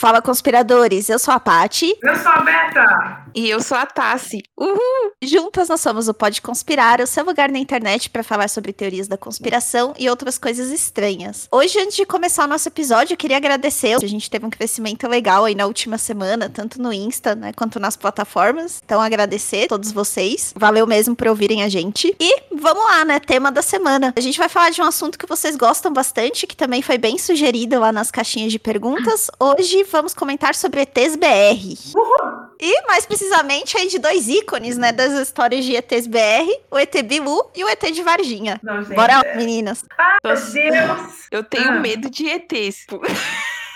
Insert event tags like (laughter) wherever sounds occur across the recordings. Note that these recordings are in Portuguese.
Fala, conspiradores. Eu sou a Pati. Eu sou a Beta. E eu sou a Tassi. Uhul! Juntas nós somos o Pode Conspirar, o seu lugar na internet para falar sobre teorias da conspiração e outras coisas estranhas. Hoje, antes de começar o nosso episódio, eu queria agradecer. A gente teve um crescimento legal aí na última semana, tanto no Insta, né, quanto nas plataformas. Então, agradecer a todos vocês. Valeu mesmo por ouvirem a gente. E vamos lá, né? Tema da semana. A gente vai falar de um assunto que vocês gostam bastante, que também foi bem sugerido lá nas caixinhas de perguntas. Hoje vamos comentar sobre ETs BR. Uhul. E mais precisamente aí de dois ícones, né, das histórias de ETs BR, o ET Bilu e o ET de Varginha. Não, Bora, é- meninas. Ai, meu. Deus. Eu tenho Ah. medo de ETs.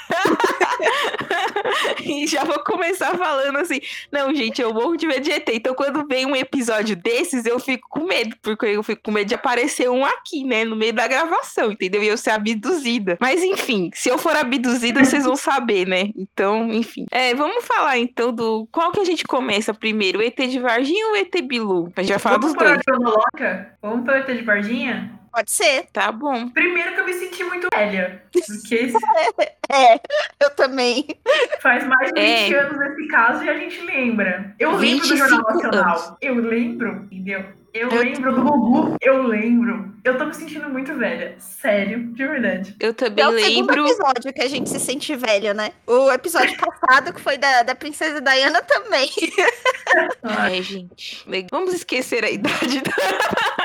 (laughs) e já vou começar falando assim. Não, gente, eu morro de medo de ET. Então, quando vem um episódio desses, eu fico com medo. Porque eu fico com medo de aparecer um aqui, né? No meio da gravação, entendeu? E eu ser abduzida. Mas, enfim, se eu for abduzida, vocês vão saber, né? Então, enfim. É, vamos falar então do. Qual que a gente começa primeiro? O ET de Varginha ou o ET Bilu? A gente vai falar Vamos dos dois. cronológica? Vamos pelo ET de Varginha? Pode ser. Tá bom. Primeiro que eu me senti muito velha. Porque (laughs) É, eu também. faz mais de É. 20 anos nesse caso e a gente lembra. Eu lembro do 25 Jornal Nacional. anos. Eu lembro, entendeu? Eu, Eu lembro do Gugu. Eu lembro. Eu tô me sentindo muito velha. Sério, de verdade. Eu também é o segundo lembro. episódio que a gente se sente velho, né? O episódio passado, que foi da, da Princesa Diana, também. (laughs) Ai, É, gente. Vamos esquecer a idade. da-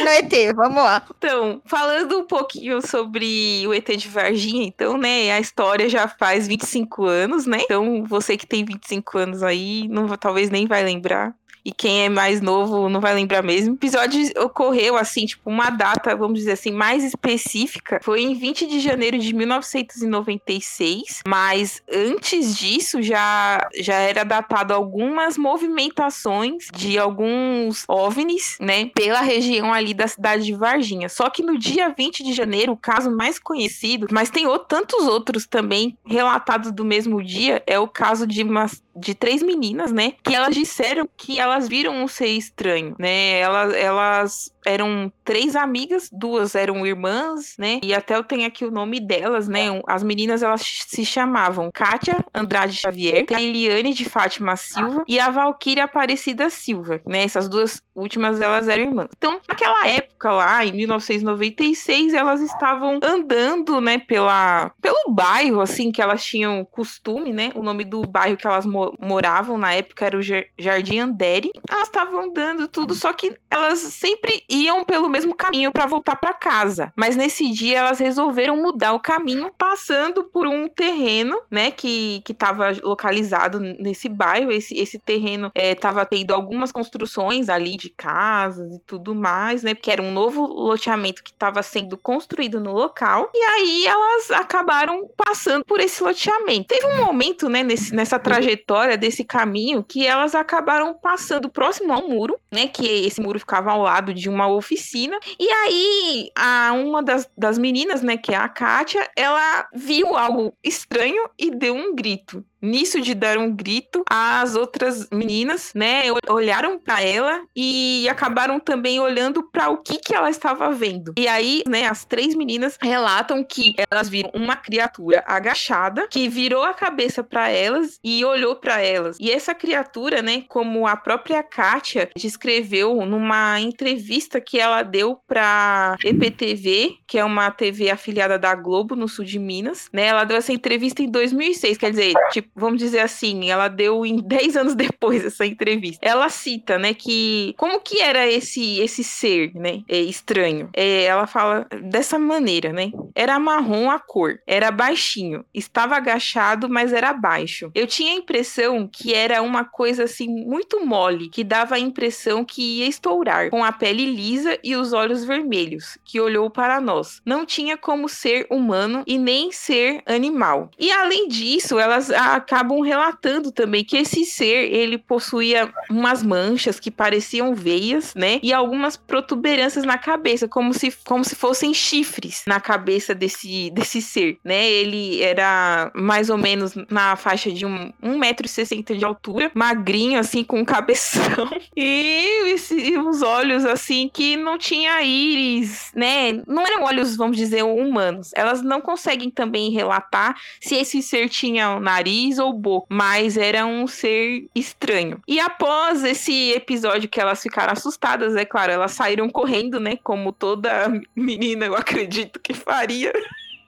no ET, vamos lá. Então, falando um pouquinho sobre o ET de Varginha, então, né? A história já faz 25 anos, né? Então, você que tem 25 anos aí, não, talvez nem vai lembrar. E quem é mais novo não vai lembrar mesmo. O episódio ocorreu, assim, tipo, uma data, vamos dizer assim, mais específica. Foi em 20 de janeiro de 1996. Mas antes disso, já, já era datado algumas movimentações de alguns OVNIs, né? Pela região ali da cidade de Varginha. Só que no dia 20 de janeiro, o caso mais conhecido, mas tem tantos outros também relatados do mesmo dia, é o caso de umas de três meninas, né? Que elas disseram que elas viram um ser estranho, né? Elas, elas eram três amigas, duas eram irmãs, né? E até eu tenho aqui o nome delas, né? Um- As meninas elas se chamavam Kátia Andrade Xavier, a Eliane de Fátima Silva e a Valquíria Aparecida Silva, né? Essas duas últimas elas eram irmãs. Então, naquela época lá, em 1996, elas estavam andando, né, pela pelo bairro assim que elas tinham costume, né? O nome do bairro que elas mo- moravam na época era o Jar- Jardim Andere. Elas estavam andando tudo, só que elas sempre iam pelo mesmo caminho para voltar para casa. Mas nesse dia elas resolveram mudar o caminho, passando por um terreno, né, que que estava localizado nesse bairro. Esse esse terreno estava tendo algumas construções ali de casas e tudo mais, né? Porque era um novo loteamento que estava sendo construído no local. E aí elas acabaram passando por esse loteamento. Teve um momento, né, nesse, nessa trajetória desse caminho que elas acabaram passando próximo ao muro, né? Que esse muro ficava ao lado de uma oficina. E aí a uma das, das meninas, né, que é a Kátia, ela viu algo estranho e deu um grito. Nisso de dar um grito, as outras meninas, né, ol- olharam para ela e acabaram também olhando para o que que ela estava vendo. E aí, né, as três meninas relatam que elas viram uma criatura agachada que virou a cabeça para elas e olhou para elas. E essa criatura, né, como a própria Kátia descreveu numa entrevista que ela deu para EPTV, que é uma TV afiliada da Globo no sul de Minas, né? Ela deu essa entrevista em 2006, quer dizer, tipo, vamos dizer assim, ela deu em (laughs) 10 anos depois essa entrevista. Ela cita, né, que como que era esse esse ser, né, é, estranho. É, ela fala dessa maneira, né? Era marrom a cor, era baixinho, estava agachado, mas era baixo. Eu tinha a impressão que era uma coisa assim muito mole, que dava a impressão que ia estourar, com a pele lisa e os olhos vermelhos, que olhou para nós. Não tinha como ser humano e nem ser animal. E além disso, elas acabam relatando também que esse ser, ele possuía umas manchas que pareciam veias, né? E algumas protuberâncias na cabeça, como se, como se fossem chifres na cabeça desse, desse ser, né? Ele era mais ou menos na faixa de um, 1,60m de altura, magrinho, assim, com um cabeção. (laughs) E, esse, os olhos, assim, que não tinha íris, né? Não eram olhos, vamos dizer, humanos. Elas não conseguem também relatar se esse ser tinha um nariz ou boca, mas era um ser estranho. E após esse episódio que elas ficaram assustadas, é claro, elas saíram correndo, né? Como toda (laughs) menina, eu acredito que faria.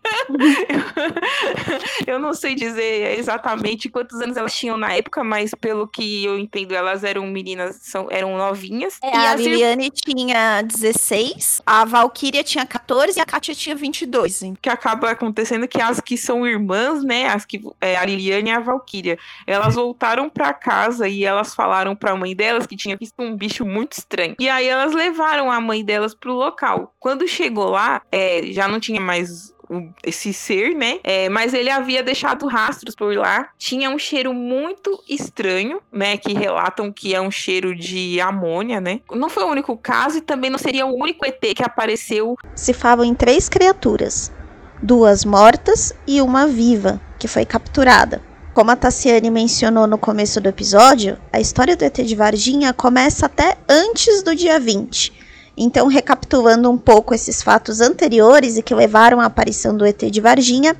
(laughs) eu não sei dizer exatamente quantos anos elas tinham na época, mas pelo que eu entendo, elas eram meninas, são, eram novinhas. É, a Liliane ir... tinha 16, a Valkyria tinha 14 e a Katia tinha 22. Hein? Que acaba acontecendo que as que são irmãs, né, as que é, a Liliane e a Valkyria, elas voltaram para casa e elas falaram para a mãe delas que tinha visto um bicho muito estranho. E aí elas levaram a mãe delas pro local. Quando chegou lá, é, já não tinha mais esse ser, né? É, mas ele havia deixado rastros por lá. Tinha um cheiro muito estranho, né? Que relatam que é um cheiro de amônia, né? Não foi o único caso e também não seria o único ET que apareceu. Se falam em três criaturas: duas mortas e uma viva, que foi capturada. Como a Tassiane mencionou no começo do episódio, a história do ET de Varginha começa até antes do dia 20 então, recapitulando um pouco esses fatos anteriores e que levaram à aparição do ET de Varginha,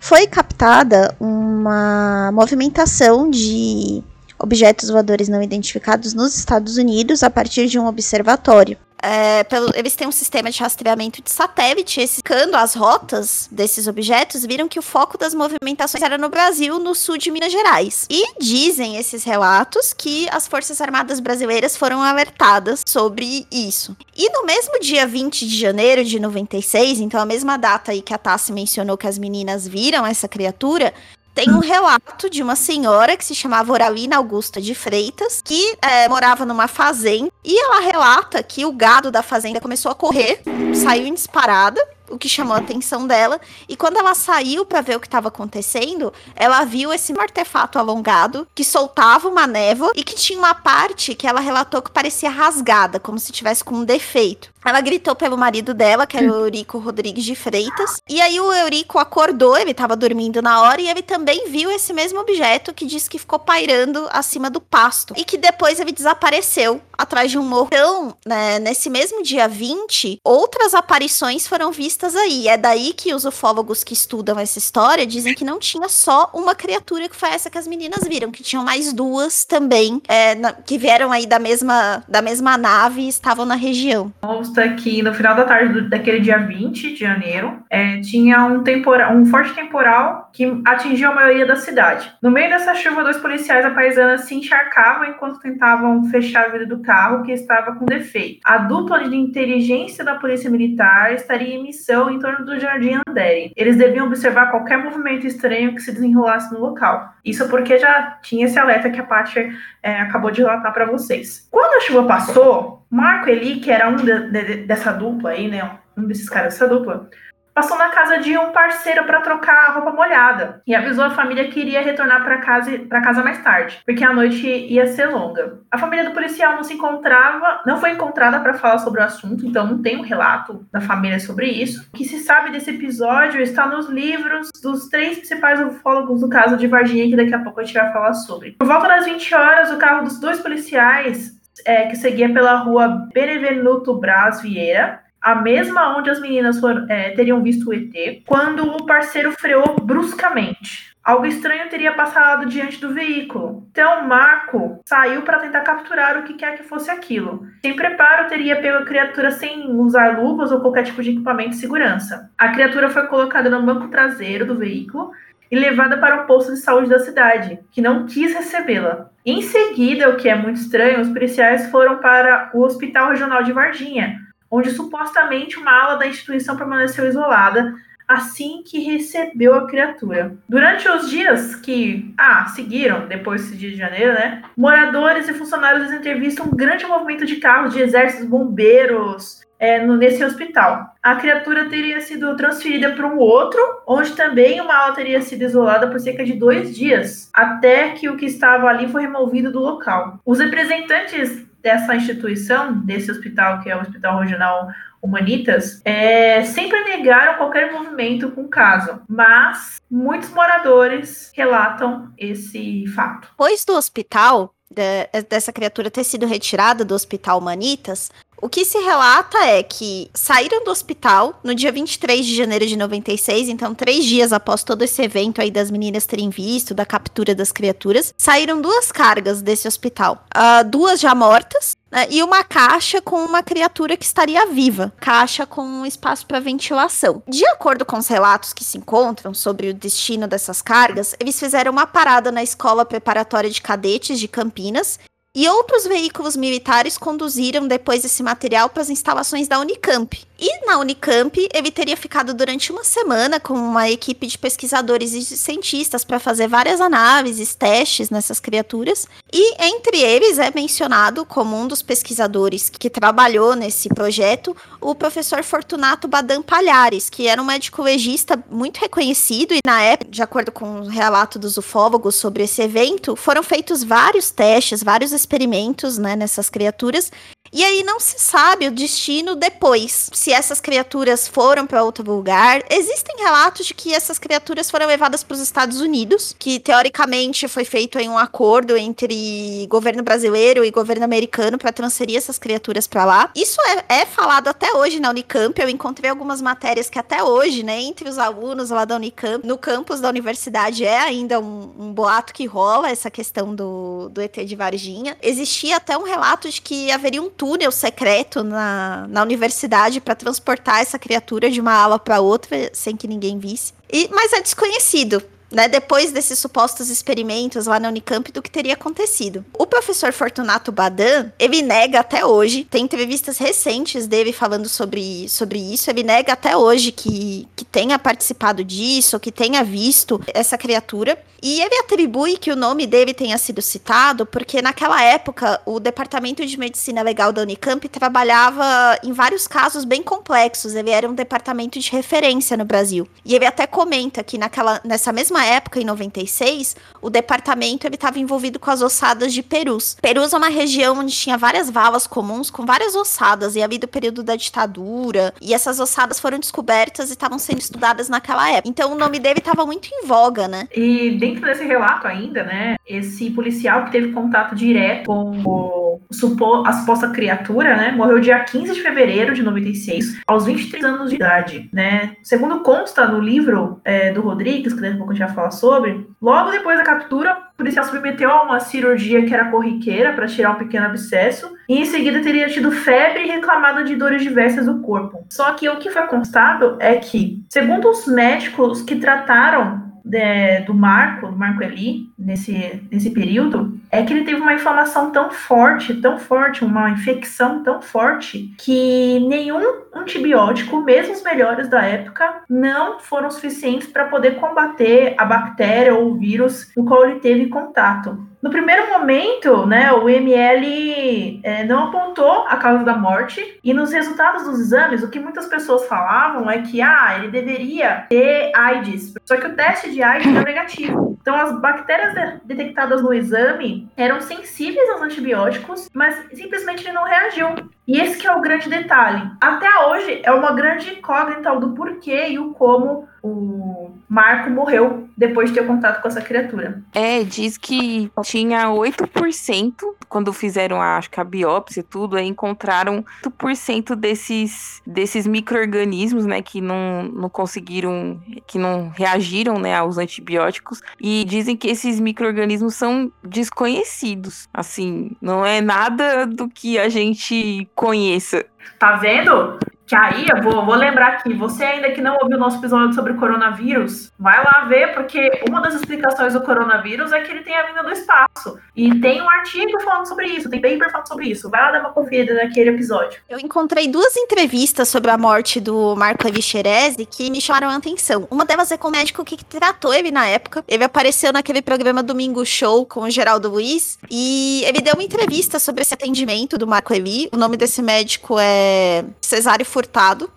foi captada uma movimentação de objetos voadores não identificados nos Estados Unidos a partir de um observatório é, pelo, eles têm um sistema de rastreamento de satélite, escando as rotas desses objetos, viram que o foco das movimentações era no Brasil, no sul de Minas Gerais. E dizem esses relatos que as Forças Armadas brasileiras foram alertadas sobre isso. E no mesmo dia 20 de janeiro de 96, então a mesma data aí que a Tassi mencionou que as meninas viram essa criatura, tem um relato de uma senhora que se chamava Oralina Augusta de Freitas, que é, morava numa fazenda, e ela relata que o gado da fazenda começou a correr, saiu em disparada, o que chamou a atenção dela. E quando ela saiu para ver o que estava acontecendo, ela viu esse artefato alongado que soltava uma névoa e que tinha uma parte que ela relatou que parecia rasgada, como se tivesse com um defeito. Ela gritou pelo marido dela, que era o Eurico Rodrigues de Freitas. E aí o Eurico acordou, ele estava dormindo na hora, e ele também viu esse mesmo objeto que diz que ficou pairando acima do pasto. E que depois ele desapareceu atrás de um morro. Então, né, nesse mesmo dia 20, outras aparições foram vistas aí. É daí que os ufólogos que estudam essa história dizem que não tinha só uma criatura que foi essa que as meninas viram, que tinham mais duas também, é, na, que vieram aí da mesma, da mesma nave e estavam na região consta que no final da tarde do, daquele dia 20 de janeiro, é, tinha um, temporal, um forte temporal que atingiu a maioria da cidade. No meio dessa chuva, dois policiais apaisanas se encharcavam enquanto tentavam fechar a vida do carro que estava com defeito. A dupla de inteligência da polícia militar estaria em missão em torno do Jardim Andere. Eles deviam observar qualquer movimento estranho que se desenrolasse no local. Isso porque já tinha esse alerta que a Paty é, acabou de relatar para vocês. Quando a chuva passou, Marco Eli, que era um de, de, dessa dupla aí, né? Um desses caras dessa dupla, passou na casa de um parceiro para trocar a roupa molhada e avisou a família que iria retornar para casa para casa mais tarde, porque a noite ia ser longa. A família do policial não se encontrava, não foi encontrada para falar sobre o assunto, então não tem um relato da família sobre isso. O que se sabe desse episódio está nos livros dos três principais ufólogos do caso de Varginha, que daqui a pouco a gente vai falar sobre. Por volta das 20 horas, o carro dos dois policiais é, que seguia pela rua Benevenuto Braz Vieira, a mesma onde as meninas foram, é, teriam visto o ET, quando o parceiro freou bruscamente. Algo estranho teria passado diante do veículo. Então, Marco saiu para tentar capturar o que quer que fosse aquilo. Sem preparo, teria pego a criatura sem usar luvas ou qualquer tipo de equipamento de segurança. A criatura foi colocada no banco traseiro do veículo e levada para o posto de saúde da cidade, que não quis recebê-la. Em seguida, o que é muito estranho, os policiais foram para o Hospital Regional de Varginha, onde supostamente uma ala da instituição permaneceu isolada assim que recebeu a criatura. Durante os dias que ah, seguiram, depois desse dia de janeiro, né? Moradores e funcionários entrevistam um grande movimento de carros de exércitos, bombeiros, é, nesse hospital. A criatura teria sido transferida para um outro, onde também uma ala teria sido isolada por cerca de dois dias, até que o que estava ali foi removido do local. Os representantes dessa instituição, desse hospital, que é o Hospital Regional Humanitas, é, sempre negaram qualquer envolvimento com o caso, mas muitos moradores relatam esse fato. Depois do hospital, de, dessa criatura ter sido retirada do Hospital Humanitas, o que se relata é que saíram do hospital no dia 23 de janeiro de 96, então três dias após todo esse evento aí das meninas terem visto, da captura das criaturas, saíram duas cargas desse hospital. Uh, duas já mortas, né, e uma caixa com uma criatura que estaria viva, caixa com um espaço para ventilação. De acordo com os relatos que se encontram sobre o destino dessas cargas, eles fizeram uma parada na escola preparatória de cadetes de Campinas e outros veículos militares conduziram depois esse material para as instalações da Unicamp. E na Unicamp, ele teria ficado durante uma semana com uma equipe de pesquisadores e cientistas para fazer várias análises, testes nessas criaturas. E entre eles é mencionado como um dos pesquisadores que trabalhou nesse projeto o professor Fortunato Badam Palhares, que era um médico legista muito reconhecido. E na época, de acordo com o relato dos ufólogos sobre esse evento, foram feitos vários testes, vários experimentos né, nessas criaturas. E aí não se sabe o destino depois. Se essas criaturas foram para outro lugar. Existem relatos de que essas criaturas foram levadas para os Estados Unidos, que teoricamente foi feito em um acordo entre governo brasileiro e governo americano para transferir essas criaturas para lá. Isso é, é, falado até hoje na Unicamp. Eu encontrei algumas matérias que até hoje, né, entre os alunos lá da Unicamp, no campus da universidade é ainda um, um boato que rola essa questão do, do ET de Varginha. Existia até um relato de que haveria um túnel secreto na, na universidade para transportar essa criatura de uma ala para outra sem que ninguém visse. E, mas é desconhecido né, depois desses supostos experimentos lá na Unicamp, do que teria acontecido. O professor Fortunato Badan, ele nega até hoje, tem entrevistas recentes dele falando sobre, sobre isso, ele nega até hoje que, que tenha participado disso, que tenha visto essa criatura. E ele atribui que o nome dele tenha sido citado porque naquela época o Departamento de Medicina Legal da Unicamp trabalhava em vários casos bem complexos. Ele era um departamento de referência no Brasil. E ele até comenta que naquela, nessa mesma época, em 96, o departamento estava envolvido com as ossadas de Perus. Perus é uma região onde tinha várias valas comuns com várias ossadas, e havia do período da ditadura, e essas ossadas foram descobertas e estavam sendo estudadas naquela época. Então o nome dele estava muito em voga, né? E dentro desse relato ainda, né, esse policial que teve contato direto com o supo, a suposta criatura, né, morreu dia 15 de fevereiro de 96, aos 23 anos de idade, né. Segundo consta no livro é, do Rodrigues, que daqui a pouco a gente vai falar sobre, logo depois da captura, o policial submeteu a uma cirurgia que era corriqueira para tirar um pequeno abscesso e em seguida teria tido febre e reclamado de dores diversas do corpo. Só que o que foi constado é que, segundo os médicos que trataram de, do Marco, do Marco Eli, nesse, nesse período, é que ele teve uma inflamação tão forte, tão forte, uma infecção tão forte, que nenhum antibiótico, mesmo os melhores da época, não foram suficientes para poder combater a bactéria ou o vírus no qual ele teve contato. No primeiro momento, né, o ML é, não apontou a causa da morte, e nos resultados dos exames, o que muitas pessoas falavam é que ah, ele deveria ter AIDS, só que o teste de AIDS deu negativo. Então, as bactérias de detectadas no exame eram sensíveis aos antibióticos, mas simplesmente ele não reagiu. E esse que é o grande detalhe. Até hoje é uma grande incógnita do porquê e o como o Marco morreu depois de ter contato com essa criatura. É, diz que tinha 8%, quando fizeram a, acho que a biópsia e tudo, aí encontraram 8% desses, desses micro-organismos, né, que não, não conseguiram, que não reagiram, né, aos antibióticos, e dizem que esses micro-organismos são desconhecidos, assim, não é nada do que a gente conheça. Tá vendo? Que aí eu vou, vou lembrar aqui, você ainda que não ouviu o nosso episódio sobre coronavírus, vai lá ver, porque uma das explicações do coronavírus é que ele tem a vinda do espaço. E tem um artigo falando sobre isso, tem paper falando sobre isso. Vai lá dar uma conferida naquele episódio. Eu encontrei duas entrevistas sobre a morte do Marco Levi Xerezi que me chamaram a atenção. Uma delas é com o médico que tratou ele na época. Ele apareceu naquele programa Domingo Show com o Geraldo Luiz e ele deu uma entrevista sobre esse atendimento do Marco Levi. O nome desse médico é Cesário Furtado.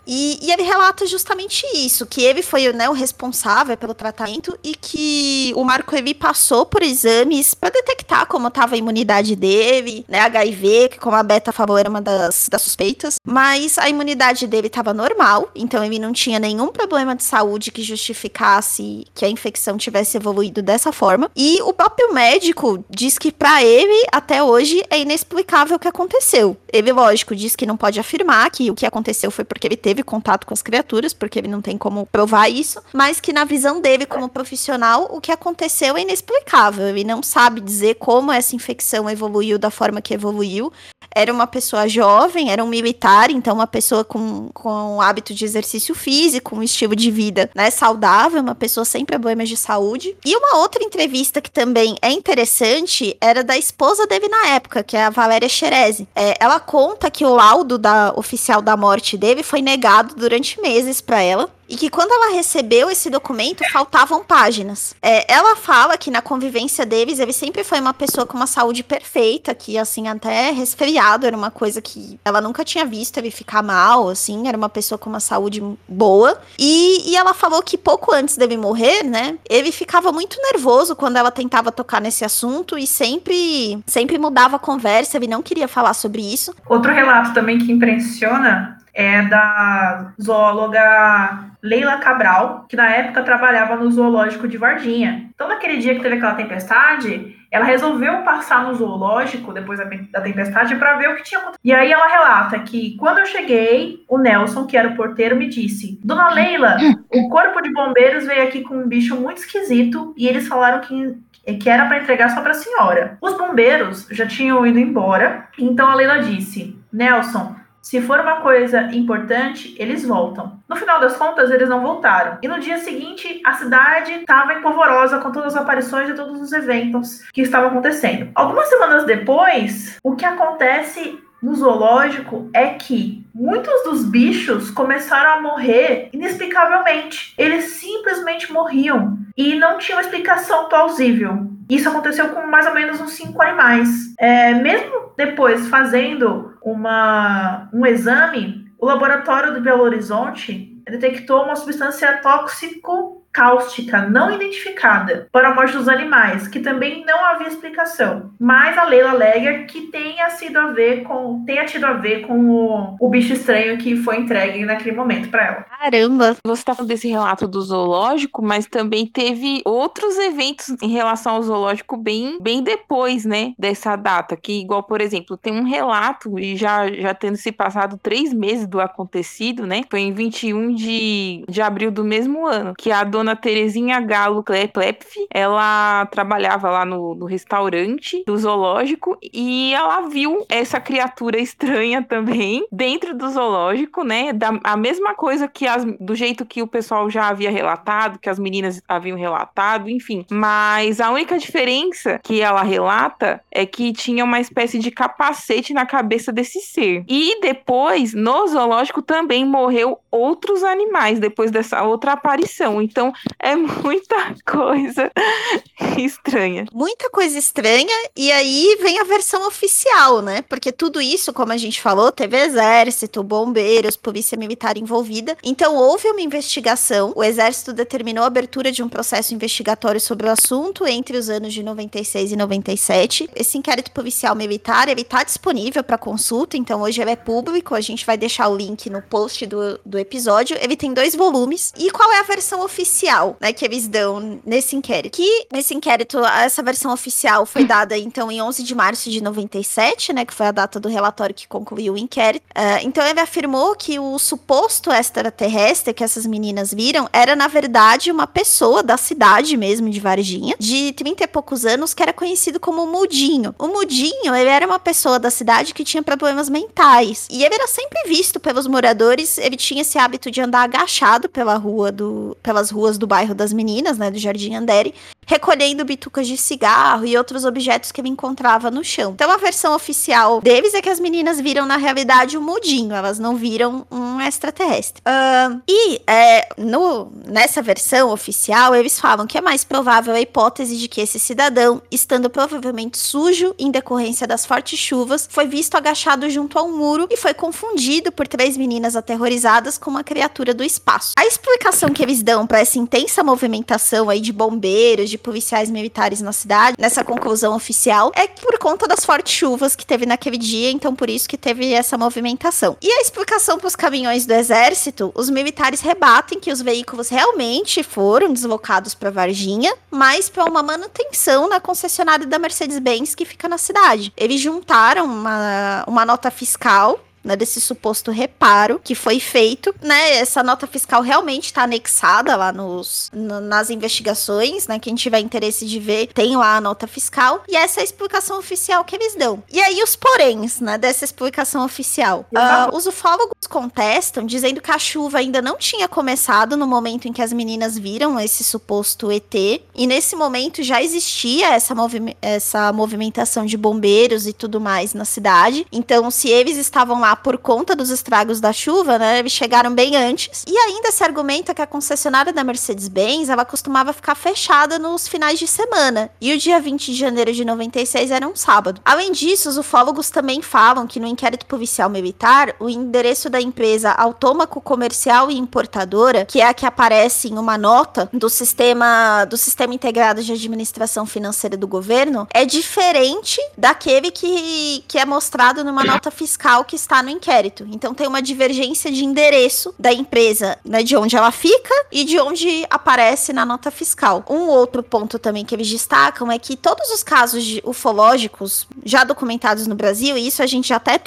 E, e ele relata justamente isso, que ele foi né, o responsável pelo tratamento e que o Marco Levi passou por exames para detectar como estava a imunidade dele, né, HIV, que como a Beta falou era uma das, das suspeitas, mas a imunidade dele estava normal, então ele não tinha nenhum problema de saúde que justificasse que a infecção tivesse evoluído dessa forma. E o próprio médico diz que para ele até hoje é inexplicável o que aconteceu. Ele, lógico, diz que não pode afirmar que o que aconteceu foi porque ele teve contato com as criaturas, porque ele não tem como provar isso, mas que na visão dele como profissional, o que aconteceu é inexplicável. Ele não sabe dizer como essa infecção evoluiu da forma que evoluiu. Era uma pessoa jovem, era um militar, então uma pessoa com, com hábito de exercício físico, um estilo de vida né, saudável, uma pessoa sem problemas de saúde. E uma outra entrevista que também é interessante era da esposa dele na época, que é a Valéria Xerezi. É, ela conta que o laudo da oficial da morte dele foi negado durante meses para ela e que quando ela recebeu esse documento, faltavam páginas. É, ela fala que na convivência deles, ele sempre foi uma pessoa com uma saúde perfeita, que assim, até resfriado era uma coisa que ela nunca tinha visto ele ficar mal, assim, era uma pessoa com uma saúde boa. E, e ela falou que pouco antes dele morrer, né, ele ficava muito nervoso quando ela tentava tocar nesse assunto e sempre, sempre mudava a conversa, ele não queria falar sobre isso. Outro relato também que impressiona é da zoóloga Leila Cabral, que na época trabalhava no zoológico de Varginha. Então, naquele dia que teve aquela tempestade, ela resolveu passar no zoológico depois da tempestade para ver o que tinha acontecido. E aí ela relata que quando eu cheguei, o Nelson, que era o porteiro, me disse: Dona Leila, o corpo de bombeiros veio aqui com um bicho muito esquisito e eles falaram que que era para entregar só para a senhora. Os bombeiros já tinham ido embora, então a Leila disse: Nelson, se for uma coisa importante, eles voltam. No final das contas, eles não voltaram. E no dia seguinte, a cidade estava empolvorosa com todas as aparições de todos os eventos que estavam acontecendo. Algumas semanas depois, o que acontece no zoológico é que muitos dos bichos começaram a morrer inexplicavelmente. Eles simplesmente morriam e não tinham explicação plausível. Isso aconteceu com mais ou menos uns cinco animais. É, mesmo depois fazendo uma, um exame, o laboratório do Belo Horizonte detectou uma substância tóxico cáustica não identificada para a morte dos animais, que também não havia explicação. Mas a Leila alega que tenha sido a ver com tenha tido a ver com o, o bicho estranho que foi entregue naquele momento para ela. Caramba! Você está falando desse relato do zoológico, mas também teve outros eventos em relação ao zoológico bem, bem depois, né, dessa data. Que igual, por exemplo, tem um relato e já já tendo se passado três meses do acontecido, né? Foi em 21 de, de abril do mesmo ano que a dona dona Terezinha Galo Klepf, ela trabalhava lá no, no restaurante do zoológico e ela viu essa criatura estranha também (laughs) dentro do zoológico, né? Da, a mesma coisa que as, do jeito que o pessoal já havia relatado, que as meninas haviam relatado, enfim. Mas a única diferença que ela relata é que tinha uma espécie de capacete na cabeça desse ser. E depois, no zoológico, também morreu outros animais depois dessa outra aparição. Então, é muita coisa (laughs) estranha. Muita coisa estranha, e aí vem a versão oficial, né? Porque tudo isso, como a gente falou, teve exército, bombeiros, polícia militar envolvida. Então houve uma investigação. O exército determinou a abertura de um processo investigatório sobre o assunto entre os anos de 96 e 97. Esse inquérito policial militar, ele tá disponível para consulta, então hoje ele é público. A gente vai deixar o link no post do, do episódio. Ele tem dois volumes. E qual é a versão oficial? Oficial, né, que eles dão nesse inquérito. Que nesse inquérito, essa versão oficial foi (clears throat) dada então em 11 de março de 97, né, que foi a data do relatório que concluiu o inquérito. Uh, então ele afirmou que o suposto extraterrestre que essas meninas viram era na verdade uma pessoa da cidade mesmo de Varginha, de 30 e poucos anos, que era conhecido como Mudinho. O Mudinho, ele era uma pessoa da cidade que tinha problemas mentais. E ele era sempre visto pelos moradores, ele tinha esse hábito de andar agachado pela rua do, pelas ruas do bairro das meninas, né, do Jardim Andere, recolhendo bitucas de cigarro e outros objetos que ele encontrava no chão. Então a versão oficial deles é que as meninas viram na realidade um mudinho, elas não viram um extraterrestre. Uh, e é, no, nessa versão oficial eles falam que é mais provável a hipótese de que esse cidadão, estando provavelmente sujo em decorrência das fortes chuvas, foi visto agachado junto a um muro e foi confundido por três meninas aterrorizadas com uma criatura do espaço. A explicação que eles dão para essa intensa movimentação aí de bombeiros, de policiais militares na cidade, nessa conclusão oficial, é por conta das fortes chuvas que teve naquele dia, então por isso que teve essa movimentação. E a explicação para os caminhões do exército, os militares rebatem que os veículos realmente foram deslocados para Varginha, mas para uma manutenção na concessionária da Mercedes-Benz que fica na cidade. Eles juntaram uma, uma nota fiscal né, desse suposto reparo que foi feito, né? Essa nota fiscal realmente está anexada lá nos, no, nas investigações, né? Quem tiver interesse de ver, tem lá a nota fiscal. E essa é a explicação oficial que eles dão. E aí os poréns, né, dessa explicação oficial. Uh, os ufólogos contestam, dizendo que a chuva ainda não tinha começado no momento em que as meninas viram esse suposto ET. E nesse momento já existia essa, movi essa movimentação de bombeiros e tudo mais na cidade. Então, se eles estavam lá por conta dos estragos da chuva, né? Eles chegaram bem antes. E ainda se argumenta que a concessionária da Mercedes-Benz, ela costumava ficar fechada nos finais de semana. E o dia 20 de janeiro de 96 era um sábado. Além disso, os ufólogos também falam que no inquérito policial militar, o endereço da empresa Autômaco Comercial e Importadora, que é a que aparece em uma nota do sistema do sistema integrado de administração financeira do governo, é diferente daquele que, que é mostrado numa nota fiscal que está no inquérito. Então tem uma divergência de endereço da empresa, né, de onde ela fica e de onde aparece na nota fiscal. Um outro ponto também que eles destacam é que todos os casos ufológicos já documentados no Brasil, e isso a gente até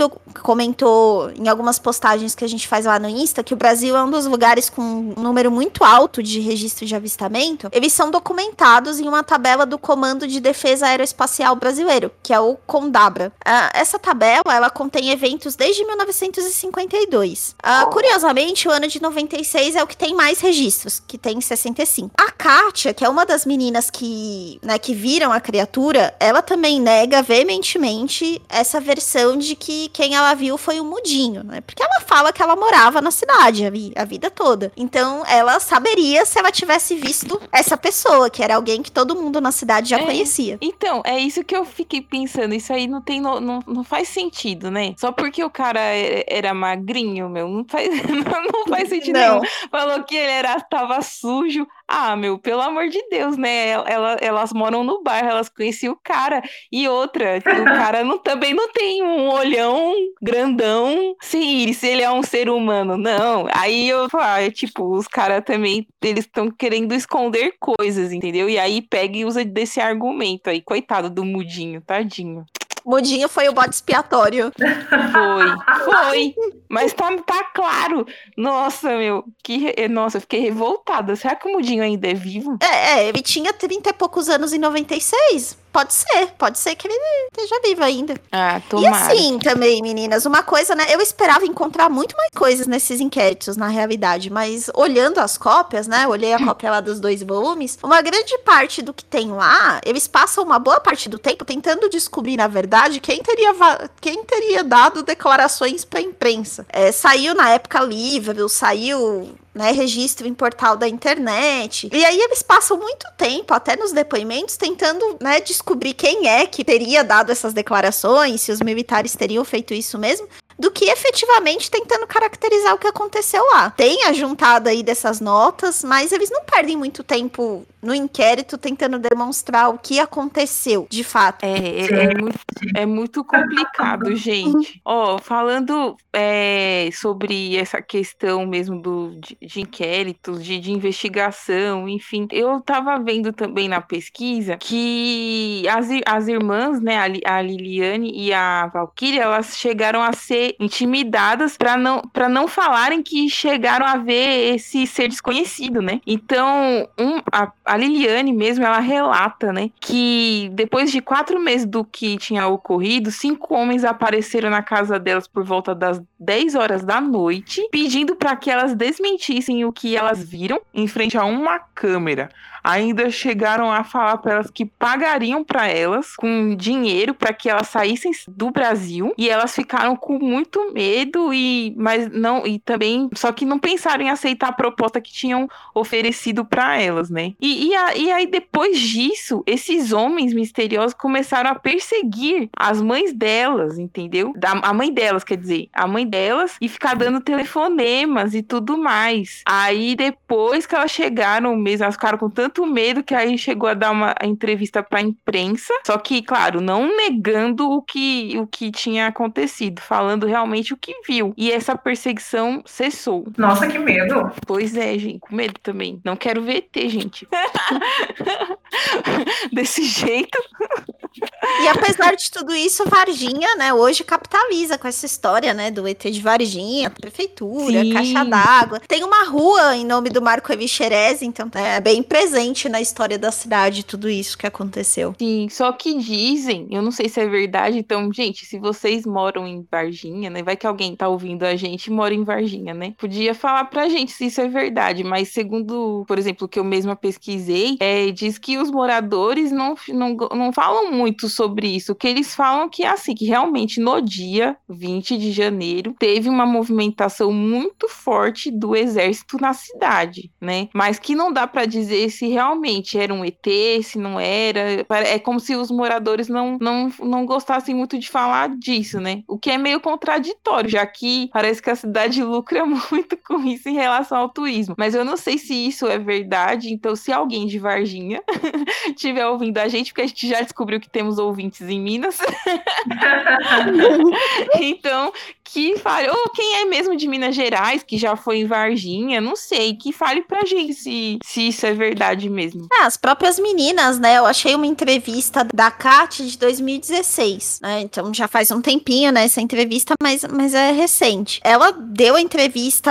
comentou em algumas postagens que a gente faz lá no Insta, que o Brasil é um dos lugares com um número muito alto de registro de avistamento, eles são documentados em uma tabela do Comando de Defesa Aeroespacial Brasileiro, que é o CONDABRA. Uh, essa tabela, ela contém eventos desde 1952. Uh, ah, curiosamente, o ano de 96 é o que tem mais registros, que tem 65. A Kátia, que é uma das meninas que, né, que viram a criatura, ela também nega veementemente essa versão de que quem ela viu foi o Mudinho, né? Porque ela fala que ela morava na cidade a, vi a vida toda. Então, ela saberia se ela tivesse visto essa pessoa, que era alguém que todo mundo na cidade já é, conhecia. Então, é isso que eu fiquei pensando. Isso aí não tem, no, não, não faz sentido, né? Só porque o cara era magrinho, meu, não faz, (laughs) não faz sentido não. nenhum. Falou que ele era, tava sujo. Ah, meu, pelo amor de Deus, né? Ela, elas moram no bairro, elas conheciam o cara. E outra, o (laughs) cara não, também não tem um olhão grandão se, se ele é um ser humano, não. Aí eu falo, ah, tipo, os caras também, eles estão querendo esconder coisas, entendeu? E aí pega e usa desse argumento aí. Coitado do mudinho, tadinho. Mudinho foi o bode expiatório. Foi, foi. Mas tá, tá claro. Nossa, meu, que. Nossa, eu fiquei revoltada. Será que o Mudinho ainda é vivo? É, é ele tinha 30 e poucos anos em 96. Pode ser, pode ser que ele esteja vivo ainda. Ah, tomara. E assim também, meninas, uma coisa, né? Eu esperava encontrar muito mais coisas nesses inquéritos, na realidade, mas olhando as cópias, né? Olhei a cópia lá dos dois volumes, uma grande parte do que tem lá, eles passam uma boa parte do tempo tentando descobrir, na verdade, quem teria, quem teria dado declarações pra imprensa. É, saiu na época livre, saiu né, registro em portal da internet. E aí eles passam muito tempo, até nos depoimentos, tentando né, descobrir quem é que teria dado essas declarações, se os militares teriam feito isso mesmo. Do que efetivamente tentando caracterizar o que aconteceu lá. Tem a juntada aí dessas notas, mas eles não perdem muito tempo no inquérito tentando demonstrar o que aconteceu, de fato. É, é, é muito, é muito complicado, gente. Ó, oh, falando é, sobre essa questão mesmo do, de, de inquéritos, de, de, investigação, enfim, eu tava vendo também na pesquisa que as, as irmãs, né, a, a Liliane e a Valkyria, elas chegaram a ser intimidadas para não, pra não falarem que chegaram a ver esse ser desconhecido, né? Então, um, a, a Liliane mesmo, ela relata, né, que depois de quatro meses do que tinha ocorrido, cinco homens apareceram na casa delas por volta das 10 horas da noite, pedindo para que elas desmentissem o que elas viram em frente a uma câmera ainda chegaram a falar para elas que pagariam para elas com dinheiro para que elas saíssem do Brasil e elas ficaram com muito medo e mas não e também só que não pensaram em aceitar a proposta que tinham oferecido para elas, né? E, e, a, e aí depois disso, esses homens misteriosos começaram a perseguir as mães delas, entendeu? Da, a mãe delas, quer dizer, a mãe delas e ficar dando telefonemas e tudo mais. Aí depois que elas chegaram mesmo, elas ficaram com tanto tanto medo que aí chegou a dar uma entrevista para a imprensa, só que, claro, não negando o que, o que tinha acontecido, falando realmente o que viu. E essa perseguição cessou. Nossa, que medo! Pois é, gente, com medo também. Não quero ver ET, gente. (laughs) Desse jeito. E apesar de tudo isso, Varginha, né, hoje capitaliza com essa história, né, do ET de Varginha, prefeitura, Sim. caixa d'água. Tem uma rua em nome do Marco Evicherez, então é bem presente presente na história da cidade tudo isso que aconteceu. Sim, só que dizem, eu não sei se é verdade, então, gente, se vocês moram em Varginha, né? Vai que alguém tá ouvindo a gente e mora em Varginha, né? Podia falar pra gente se isso é verdade, mas segundo, por exemplo, o que eu mesma pesquisei, é, diz que os moradores não, não, não falam muito sobre isso. O que eles falam é que é assim, que realmente no dia 20 de janeiro teve uma movimentação muito forte do exército na cidade, né? Mas que não dá para dizer se realmente era um ET, se não era. É como se os moradores não, não, não gostassem muito de falar disso, né? O que é meio contraditório, já que parece que a cidade (laughs) lucra muito com isso em relação ao turismo. Mas eu não sei se isso é verdade, então se alguém de Varginha (laughs) estiver ouvindo a gente, porque a gente já descobriu que temos ouvintes em Minas. (laughs) então, que fale, ou quem é mesmo de Minas Gerais, que já foi em Varginha, não sei, que fale pra gente se, se isso é verdade mesmo. É, as próprias meninas, né? Eu achei uma entrevista da Kat de 2016, né? Então já faz um tempinho, né? Essa entrevista, mas, mas é recente. Ela deu a entrevista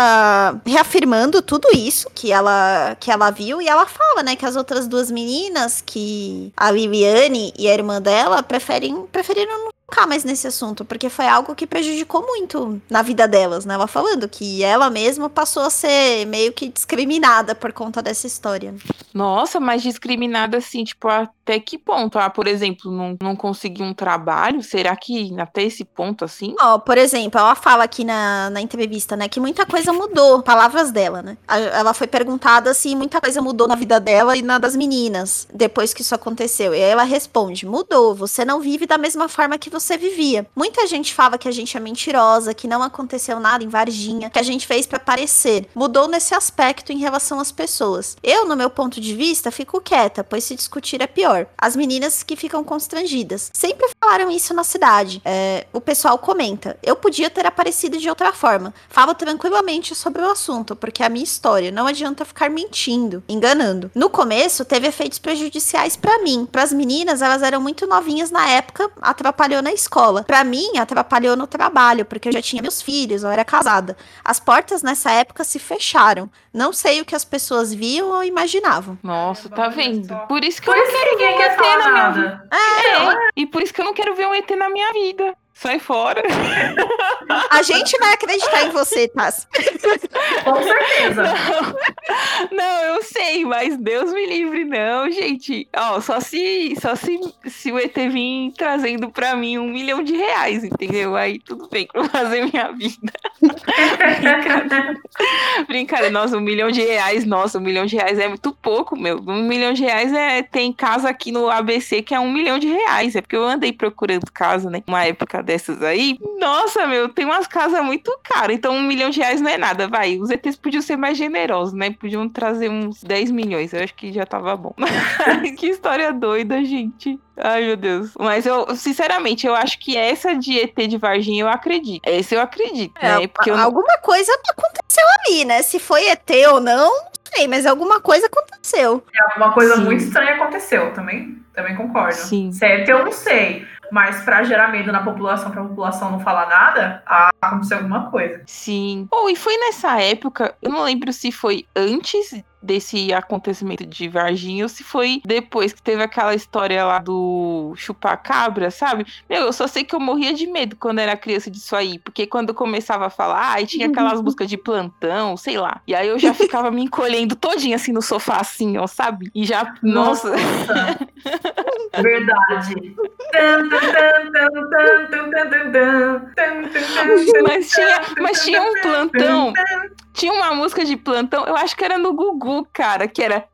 reafirmando tudo isso que ela, que ela viu e ela fala, né? Que as outras duas meninas, que a Liliane e a irmã dela, preferem, preferiram tocar mais nesse assunto, porque foi algo que prejudicou muito na vida delas, né? Ela falando que ela mesma passou a ser meio que discriminada por conta dessa história. Nossa, mas discriminada assim, tipo, até que ponto? Ah, por exemplo, não, não conseguir um trabalho? Será que até esse ponto assim? Ó, oh, por exemplo, ela fala aqui na, na entrevista, né, que muita coisa mudou, palavras dela, né? Ela foi perguntada se muita coisa mudou na vida dela e na das meninas depois que isso aconteceu. E aí ela responde: mudou, você não vive da mesma forma que você vivia. Muita gente fala que a gente é mentirosa, que não aconteceu nada em Varginha, que a gente fez para parecer. Mudou nesse aspecto em relação às pessoas. Eu, no meu ponto de vista, fico quieta, pois se discutir é pior. As meninas que ficam constrangidas. Sempre falaram isso na cidade. É, o pessoal comenta. Eu podia ter aparecido de outra forma. Falo tranquilamente sobre o assunto, porque é a minha história. Não adianta ficar mentindo, enganando. No começo, teve efeitos prejudiciais para mim. Para as meninas, elas eram muito novinhas na época, atrapalhou na escola. Para mim, atrapalhou no trabalho, porque eu já tinha meus filhos, eu era casada. As portas nessa época se fecharam. Não sei o que as pessoas viam ou imaginavam. Nossa, tá vendo? Por isso que por eu não quero ver um ET na minha vida. É, é, e por isso que eu não quero ver um ET na minha vida. Sai fora. A gente vai acreditar em você, Tassi. (laughs) Com certeza. Não, (laughs) mas Deus me livre, não, gente. Ó, só se, só se, se o ET vir trazendo pra mim um milhão de reais, entendeu? Aí tudo bem pra fazer minha vida. (laughs) Brincadeira, nossa, um milhão de reais, nossa, um milhão de reais é muito pouco, meu. Um milhão de reais é. Tem casa aqui no ABC que é um milhão de reais. É porque eu andei procurando casa, né? Uma época dessas aí. Nossa, meu, tem umas casas muito caras. Então, um milhão de reais não é nada. Vai, os ETs podiam ser mais generosos, né? Podiam trazer uns 10 milhões. Eu acho que já tava bom. (laughs) que história doida, gente. Ai, meu Deus. Mas eu, sinceramente, eu acho que essa de ET de Varginha eu acredito. Esse eu acredito, é, né? Porque alguma eu... coisa aconteceu ali, né? Se foi ET ou não, não sei, mas alguma coisa aconteceu. É, alguma coisa Sim. muito estranha aconteceu também. Também concordo. Sim. Se é ET, eu não sei. Mas para gerar medo na população, para a população não falar nada, aconteceu alguma coisa. Sim. Oh, e foi nessa época, eu não lembro se foi antes desse acontecimento de Varginha ou se foi depois que teve aquela história lá do chupacabra, sabe? Meu, eu só sei que eu morria de medo quando era criança disso aí, porque quando eu começava a falar, aí tinha aquelas músicas de plantão, sei lá. E aí eu já ficava me encolhendo todinha assim no sofá, assim, ó, sabe? E já, nossa. nossa. Verdade. mas tinha, mas tinha um plantão tinha uma música de plantão, eu acho que era no Gugu, cara, que era.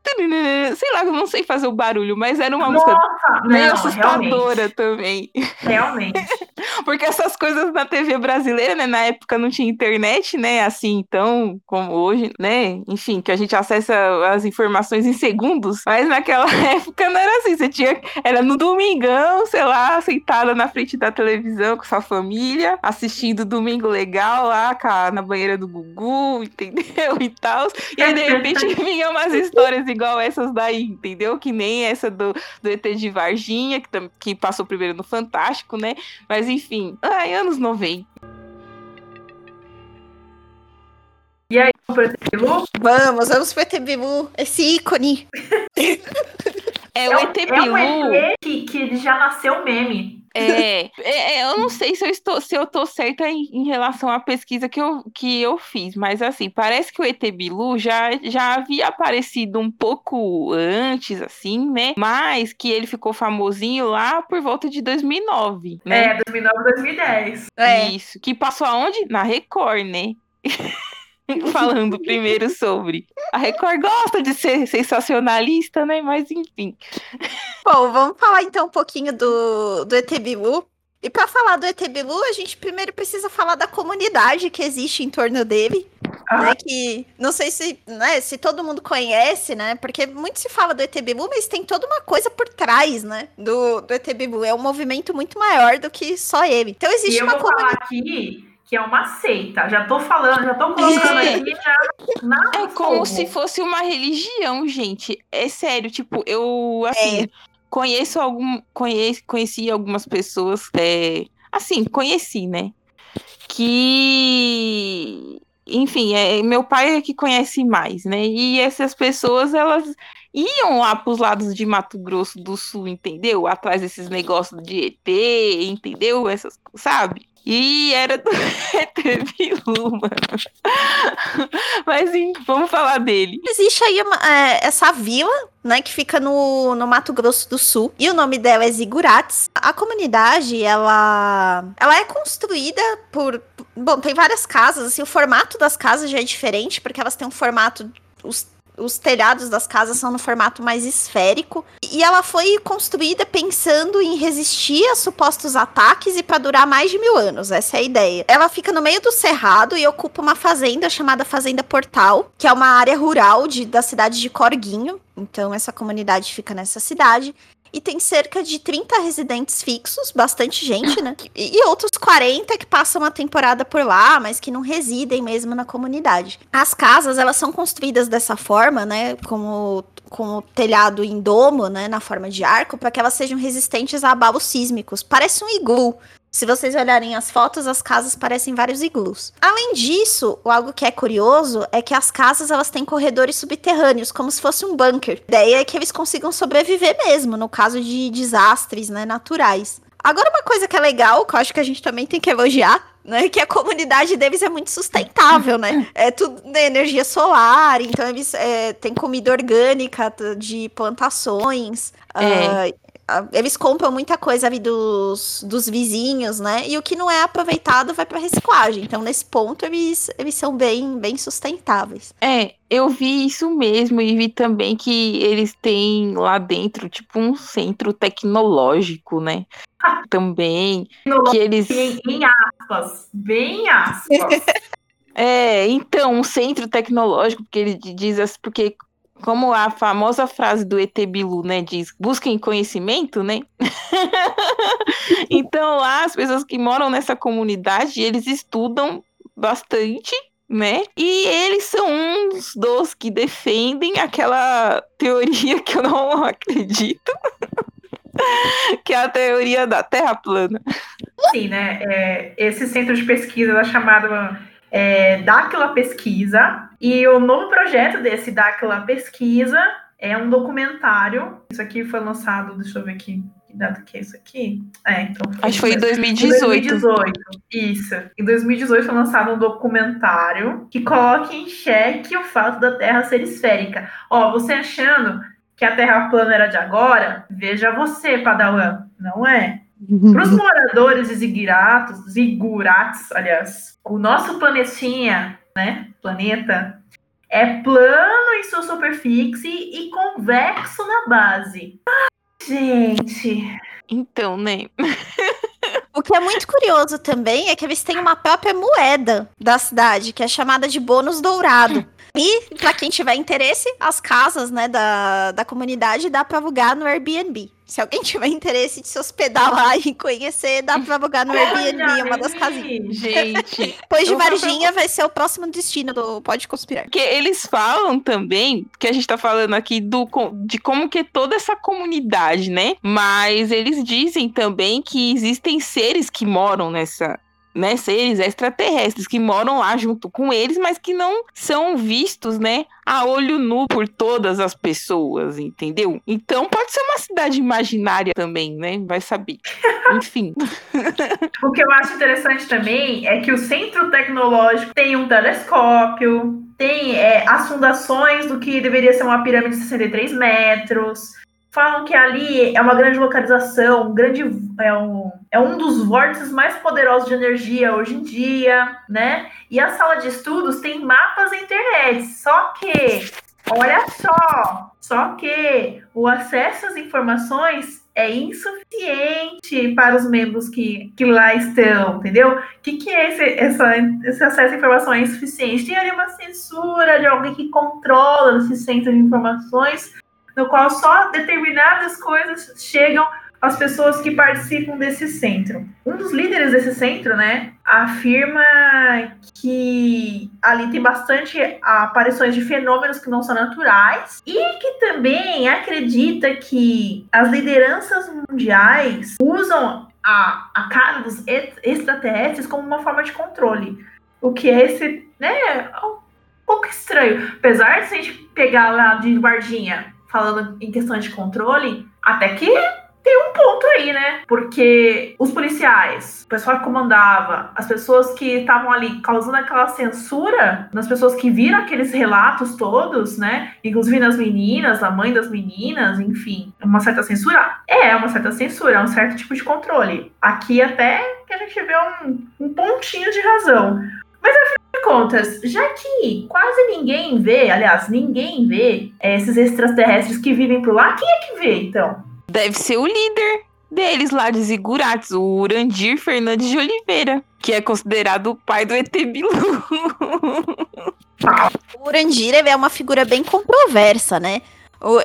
Sei lá, eu não sei fazer o barulho, mas era uma Nossa, música meio não, assustadora realmente. também. Realmente. (laughs) Porque essas coisas na TV brasileira, né? Na época não tinha internet, né? Assim, então, como hoje, né? Enfim, que a gente acessa as informações em segundos, mas naquela (laughs) época não era assim. Você tinha. Era no domingão, sei lá, sentada na frente da televisão com sua família, assistindo Domingo Legal lá na banheira do Gugu entendeu? (laughs) E tal. E aí, de repente, vinha umas histórias igual essas daí, entendeu? Que nem essa do, do ET de Varginha, que, que passou primeiro no Fantástico, né? Mas enfim, ai, anos 90. E aí, pro ET Bilu? Vamos, vamos pro ET Bilu, esse ícone. é, (laughs) é, o ET Bilu. É um ET que, que já nasceu meme. É, (laughs) é, é, eu não sei se eu estou se eu tô certa em, em, relação à pesquisa que eu, que eu fiz, mas assim, parece que o ET Bilu já, já havia aparecido um pouco antes, assim, né? Mas que ele ficou famosinho lá por volta de 2009, né? É, 2009, 2010. É. Isso, que passou aonde? Na Record, né? (laughs) (laughs) falando primeiro sobre. A Record gosta de ser sensacionalista, né? Mas enfim. Bom, vamos falar então um pouquinho do, do ET Bilu. E para falar do ET Bilu, a gente primeiro precisa falar da comunidade que existe em torno dele. Ah. Né, que não sei se, né, se todo mundo conhece, né? Porque muito se fala do ET Bilu, mas tem toda uma coisa por trás, né? Do, do ET Bilu. É um movimento muito maior do que só ele. Então existe e eu uma vou comunidade. Falar aqui que é uma seita. Já tô falando, já tô colocando é. aqui já É como fogo. se fosse uma religião, gente. É sério, tipo, eu assim, é. conheço algum conheci, conheci algumas pessoas, é, assim, conheci, né? Que enfim, é, meu pai é que conhece mais, né? E essas pessoas, elas iam lá para os lados de Mato Grosso do Sul, entendeu? Atrás desses negócios de ET, entendeu? Essas, sabe? E era do (laughs) Bilu, mano. Mas sim, vamos falar dele. Existe aí uma, é, essa vila, né, que fica no, no Mato Grosso do Sul. E o nome dela é Zigurates. A comunidade, ela, ela é construída por... Bom, tem várias casas, assim, o formato das casas já é diferente, porque elas têm um formato... Os os telhados das casas são no formato mais esférico. E ela foi construída pensando em resistir a supostos ataques e para durar mais de mil anos. Essa é a ideia. Ela fica no meio do cerrado e ocupa uma fazenda chamada Fazenda Portal, que é uma área rural de, da cidade de Corguinho. Então, essa comunidade fica nessa cidade e tem cerca de 30 residentes fixos, bastante gente, né? E, outros 40 que passam a temporada por lá, mas que não residem mesmo na comunidade. As casas, elas são construídas dessa forma, né? Como com o telhado em domo, né, na forma de arco, para que elas sejam resistentes a abalos sísmicos. Parece um iglu. Se vocês olharem as fotos, as casas parecem vários iglus. Além disso, algo que é curioso é que as casas elas têm corredores subterrâneos, como se fosse um bunker. A ideia é que eles consigam sobreviver mesmo, no caso de desastres né, naturais. Agora, uma coisa que é legal, que eu acho que a gente também tem que elogiar, né? Que a comunidade deles é muito sustentável, né? (laughs) É tudo de energia solar, então eles é, têm comida orgânica de plantações. É. Uh, eles compram muita coisa ali dos, dos vizinhos, né? E o que não é aproveitado vai para reciclagem. Então, nesse ponto, eles, eles são bem, bem sustentáveis. É, eu vi isso mesmo e vi também que eles têm lá dentro, tipo, um centro tecnológico, né? também. Que eles. Em, em aspas. Bem aspas. (laughs) É, então, um centro tecnológico, porque ele diz assim, porque como a famosa frase do ET Bilu, né, diz, busquem conhecimento, né? (laughs) então lá as pessoas que moram nessa comunidade, eles estudam bastante, né? E eles são uns dos que defendem aquela teoria que eu não (laughs) acredito. que é a teoria da Terra plana. Sim, né? É, esse centro de pesquisa é chamado é, Dáquila Pesquisa. E o novo projeto desse Dáquila Pesquisa é um documentário. Isso aqui foi lançado, deixa eu ver aqui. Que data que é isso aqui? É, então. Acho que foi em 2018. 2018. Isso. Em 2018 foi lançado um documentário que coloca em xeque o fato da Terra ser esférica. Ó, você achando que a Terra plana era de agora, veja você, Padawan. Não é. Para os moradores de Ziguratos, Ziguratos, aliás, o nosso planetinha, né, planeta, é plano em sua superfície e convexo na base. Ai, gente. Então, né? O que é muito curioso também é que eles têm uma própria moeda da cidade, que é chamada de bônus dourado. E, para quem tiver interesse, as casas né, da, da comunidade dá para alugar no Airbnb. Se alguém tiver interesse de se hospedar lá e conhecer, dá pra alugar no (laughs) Airbnb, uma das casinhas. Gente. (laughs) Depois de Varginha vai ser o próximo destino do Pode Conspirar. Porque eles falam também, que a gente tá falando aqui do, de como que é toda essa comunidade, né? Mas eles dizem também que existem seres que moram nessa, né, seres extraterrestres que moram lá junto com eles, mas que não são vistos, né, a olho nu por todas as pessoas, entendeu? Então pode ser uma cidade imaginária também, né? Vai saber. (laughs) Enfim. o que eu acho interessante também é que o centro tecnológico tem um telescópio, tem é, as fundações do que deveria ser uma pirâmide de 63 metros falam que ali é uma grande localização, um grande é um, é um dos vórtices mais poderosos de energia hoje em dia, né? E a sala de estudos tem mapas na internet, só que olha só, só que o acesso às informações é insuficiente para os membros que, que lá estão, entendeu? O que, que é esse, essa, esse acesso à informação é insuficiente? Tem ali uma censura de alguém que controla esse centro de informações no qual só determinadas coisas chegam às pessoas que participam desse centro. Um dos líderes desse centro, né, afirma que ali tem bastante aparições de fenômenos que não são naturais e que também acredita que as lideranças mundiais usam a, a cara dos extraterrestres como uma forma de controle. O que é esse, né, um pouco estranho. Apesar de a gente pegar lá de Varginha falando em questões de controle, até que tem um ponto aí, né? Porque os policiais, o pessoal que comandava, as pessoas que estavam ali causando aquela censura nas pessoas que viram aqueles relatos todos, né? Inclusive nas meninas, a mãe das meninas, enfim, uma certa censura? É, uma certa censura, é um certo tipo de controle. Aqui até que a gente vê um, um pontinho de razão. Mas afinal de contas, já que quase ninguém vê, aliás, ninguém vê é, esses extraterrestres que vivem por lá, quem é que vê, então? Deve ser o líder deles lá de Zigurates, o Urandir Fernandes de Oliveira, que é considerado o pai do ET Bilu. (laughs) o Urandir é uma figura bem controversa, né?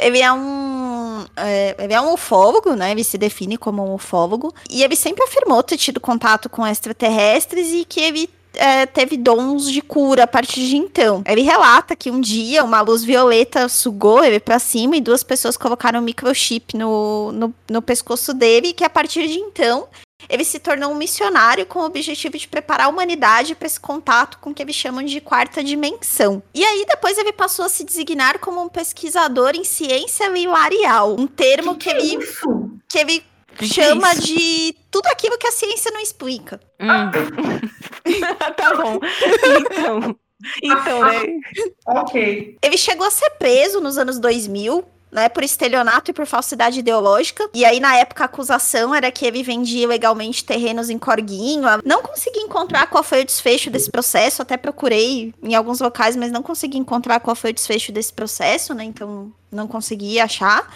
Ele é um. É, ele é um ufólogo, né? Ele se define como um ufólogo. E ele sempre afirmou ter tido contato com extraterrestres e que ele é, teve dons de cura a partir de então. Ele relata que um dia uma luz violeta sugou ele para cima e duas pessoas colocaram um microchip no, no, no pescoço dele, e que a partir de então ele se tornou um missionário com o objetivo de preparar a humanidade para esse contato com o que eles chamam de quarta dimensão. E aí depois ele passou a se designar como um pesquisador em ciência hilarial, um termo que, que, que ele que ele chama de tudo aquilo que a ciência não explica. Hum. (laughs) tá bom. Então, então, né? ok. Ele chegou a ser preso nos anos 2000 né, por estelionato e por falsidade ideológica. E aí, na época, a acusação era que ele vendia ilegalmente terrenos em Corguinho. Não consegui encontrar qual foi o desfecho desse processo, até procurei em alguns locais, mas não consegui encontrar qual foi o desfecho desse processo, né? Então, não consegui achar.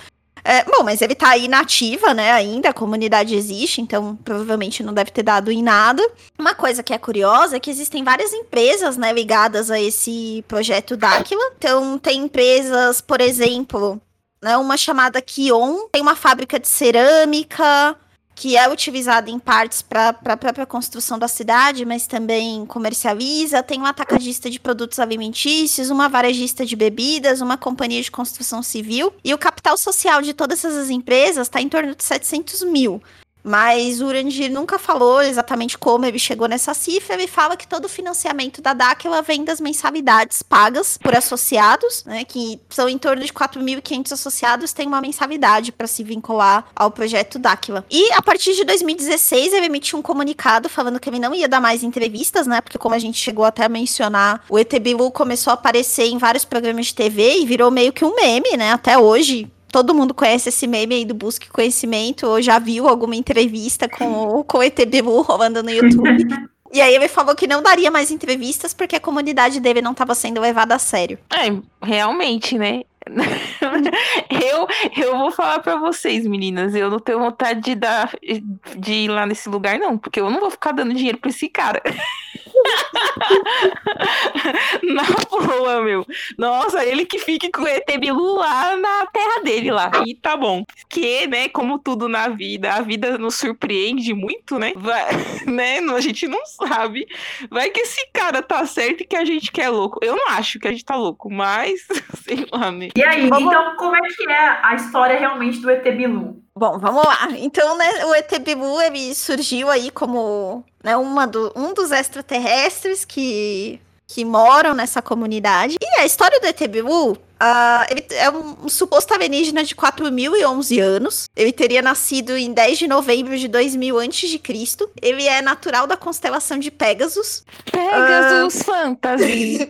É, bom, mas ele tá aí nativa, né, ainda, a comunidade existe, então provavelmente não deve ter dado em nada. Uma coisa que é curiosa é que existem várias empresas, né, ligadas a esse projeto Dáquila. Então, tem empresas, por exemplo, né, uma chamada Kion, tem uma fábrica de cerâmica, que é utilizada em partes para a própria construção da cidade, mas também comercializa. Tem um atacadista de produtos alimentícios, uma varejista de bebidas, uma companhia de construção civil. E o capital social de todas essas empresas está em torno de 700 mil. Mas o Urandir nunca falou exatamente como ele chegou nessa cifra. Ele fala que todo o financiamento da Dáquila vem das mensalidades pagas por associados, né, que são em torno de 4.500 associados, tem uma mensalidade para se vincular ao projeto Dáquila. E a partir de 2016 ele emitiu um comunicado falando que ele não ia dar mais entrevistas, né, porque como a gente chegou até a mencionar, o ET começou a aparecer em vários programas de TV e virou meio que um meme, né, até hoje todo mundo conhece esse meme aí do Busque Conhecimento, ou já viu alguma entrevista com, com o ET Bilu rolando no YouTube. E aí ele falou que não daria mais entrevistas porque a comunidade dele não estava sendo levada a sério. É, realmente, né? (laughs) eu, eu vou falar para vocês, meninas, eu não tenho vontade de dar de ir lá nesse lugar, não, porque eu não vou ficar dando dinheiro pra esse cara. (laughs) na boa, meu. Nossa, ele que fique com o ET Bilu lá na terra dele lá. E tá bom. Que, né, como tudo na vida, a vida nos surpreende muito, né? Vai, (laughs) né? A gente não sabe. Vai que esse cara tá certo e que a gente quer louco. Eu não acho que a gente tá louco, mas sei lá, né? E aí, Vamos... então como é que é a história realmente do ET Bilu? Bom, vamos lá. Então, né, o ET Bilu ele surgiu aí como né, uma do, um dos extraterrestres que, que moram nessa comunidade. E a história do ET Bilu Uh, ele é um, um, suposto alienígena de 4.011 anos. Ele teria nascido em 10 de novembro de 2000 a.C. Ele é natural da constelação de Pegasus. Pegasus uh... Fantasy.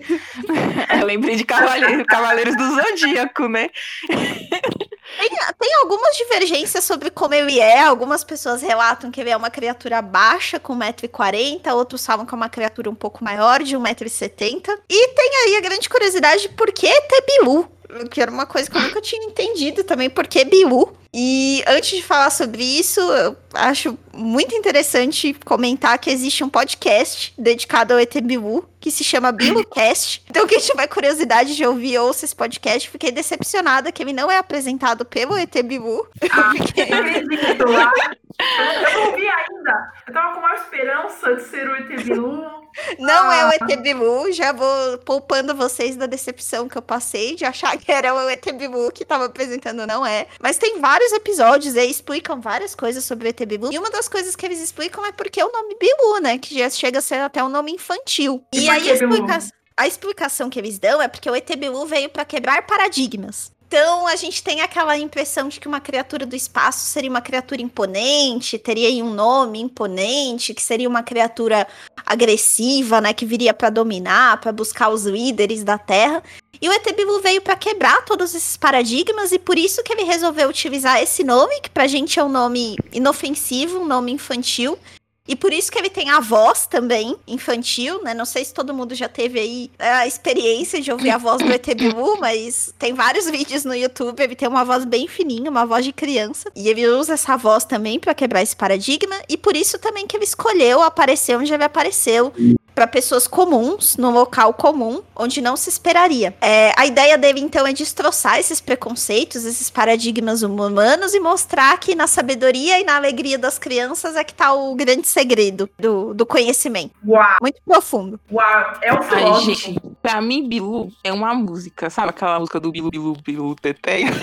(laughs) Eu lembrei de Cavaleiros, Cavaleiros do Zodíaco, né? (laughs) Tem, tem, algumas divergências sobre como ele é. Algumas pessoas relatam que ele é uma criatura baixa, com 1,40m. Outros falam que é uma criatura um pouco maior, de 1,70m. E tem aí a grande curiosidade, por que Tebilu? Que era uma coisa que eu nunca tinha entendido também, por que Bilu? E antes de falar sobre isso, eu acho muito interessante comentar que existe um podcast dedicado ao ET Bilu, que se chama BiluCast. (laughs) Então, quem tiver curiosidade de ouvir, ouça esse podcast. Fiquei decepcionada que ele não é apresentado pelo ET Bilu. Ah, (laughs) eu, fiquei... (laughs) eu não ouvi ainda. Eu tava com uma esperança de ser o ET Bilu. Não ah. é o ah. ET Bilu, já vou poupando vocês da decepção que eu passei de achar que era o ET Bilu que tava apresentando, não é. Mas tem vários episódios aí, explicam várias coisas sobre o ET Bilu. E uma das coisas que eles explicam é porque é o nome Bilu, né? Que já chega a ser até um nome infantil. E, e aí a, explica... a explicação que eles dão é porque o ET Bilu veio para quebrar paradigmas. Então a gente tem aquela impressão de que uma criatura do espaço seria uma criatura imponente, teria um nome imponente, que seria uma criatura agressiva, né, que viria para dominar, para buscar os líderes da Terra. E o ET Bilu veio para quebrar todos esses paradigmas e por isso que ele resolveu utilizar esse nome, que pra gente é um nome inofensivo, um nome infantil, e por isso que ele tem a voz também infantil, né? Não sei se todo mundo já teve aí a experiência de ouvir a voz do ET Bilu, (coughs) mas tem vários vídeos no YouTube. Ele tem uma voz bem fininha, uma voz de criança. E ele usa essa voz também para quebrar esse paradigma. E por isso também que ele escolheu aparecer onde ele apareceu para pessoas comuns, num local comum, onde não se esperaria. É, a ideia dele, então, é destroçar esses preconceitos, esses paradigmas humanos e mostrar que na sabedoria e na alegria das crianças é que tá o grande segredo do, do conhecimento. Uau! Muito profundo. Uau! É um filósofo. Ai, gente, pra mim, Bilu é uma música, sabe aquela música do Bilu, Bilu, Bilu, Teteia? (laughs)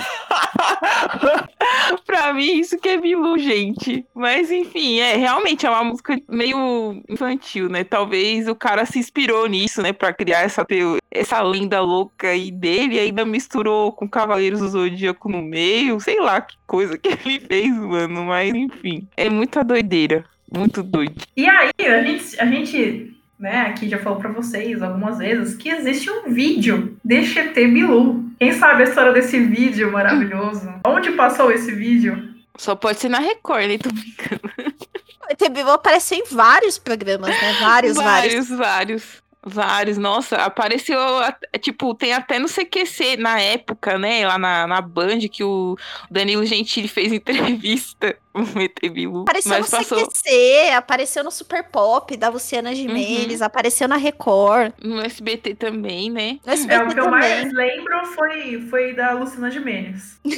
pra mim, isso que é Bilu, gente. Mas, enfim, é realmente é uma música meio infantil, né? Talvez o cara se inspirou nisso, né? Pra criar essa, essa lenda louca aí dele, e ainda misturou com Cavaleiros do Zodíaco no meio. Sei lá que coisa que (laughs) ele fez, mano. Mas, enfim, é muita doideira. Muito doido. E aí, a gente, a gente né, aqui já falou para vocês algumas vezes, que existe um vídeo de ET Bilu. Quem sabe a história desse vídeo maravilhoso? Onde passou esse vídeo? Só pode ser na Record, né? Tô brincando. O ET Bilu apareceu em vários programas, né? Vários, vários. Vários, vários. Vários, nossa, apareceu, tipo, tem até no CQC na época, né, lá na, na Band, que o Danilo Gentili fez (laughs) entrevista (laughs) o ET Bilu. Apareceu mas no passou CQC, apareceu no Super Pop da Luciana Gimenez, apareceu na Record, no SBT também, né? no É, SBT o que eu também. mais lembro foi, foi da Luciana Gimenez. (laughs)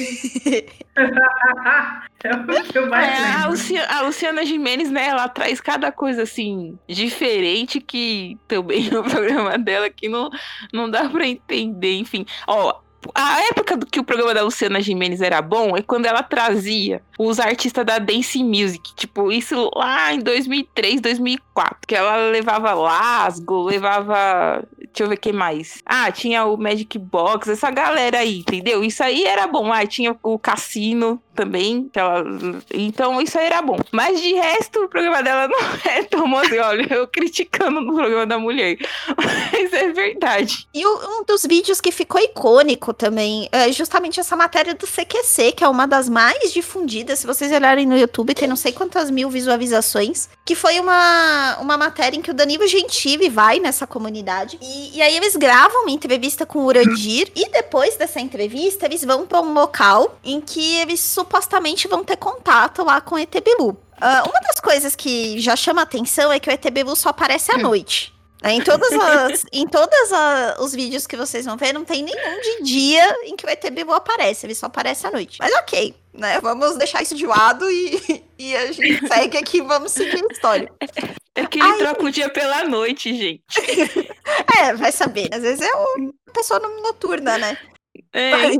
é o que eu mais É, a, lembro. Lucia- a Luciana Gimenez, né, ela traz cada coisa, assim, diferente que também (laughs) no programa dela que não, não dá pra entender, enfim. Ó, a época do que o programa da Luciana Gimenez era bom é quando ela trazia os artistas da Dance Music, tipo, isso lá em 2003, 2004, que ela levava Lasgo, levava, deixa eu ver quem mais. Ah, tinha o Magic Box, essa galera aí, entendeu? Isso aí era bom. Ah, tinha o Cassino também, ela- então isso aí era bom. Mas de resto, o programa dela (laughs) não é tão assim, olha, eu criticando no programa da mulher. (laughs) Mas é verdade. E o- um dos vídeos que ficou icônico também é justamente essa matéria do CQC, que é uma das mais difundidas. Se vocês olharem no YouTube, tem não sei quantas mil visualizações. Que foi uma, uma matéria em que o Danilo Gentili vai nessa comunidade. E, e aí eles gravam uma entrevista com o Urandir. E depois dessa entrevista, eles vão para um local em que eles supostamente vão ter contato lá com o ET Bilu. Ah, uma das coisas que já chama atenção é que o ET Bilu só aparece à noite. Em todas as, (laughs) em todas a- os vídeos que vocês vão ver, não tem nenhum de dia em que o ET Bilu aparece, ele só aparece à noite. Mas ok, né? Vamos deixar isso de lado e, (laughs) e a gente segue aqui, vamos seguir a história. É que ele Ai. troca o dia pela noite, gente. (laughs) É, vai saber, às vezes é uma pessoa noturna, né? É,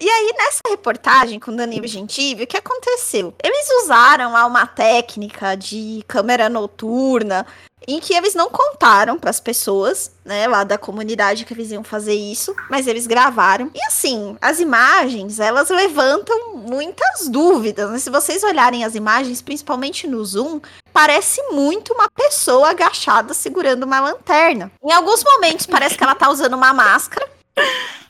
E aí, nessa reportagem com Danilo Gentili, o que aconteceu? Eles usaram lá uma técnica de câmera noturna em que eles não contaram para as pessoas, né, lá da comunidade que eles iam fazer isso, mas eles gravaram. E assim, as imagens, elas levantam muitas dúvidas, né? Se vocês olharem as imagens, principalmente no zoom, parece muito uma pessoa agachada segurando uma lanterna. Em alguns momentos parece que ela tá usando uma máscara,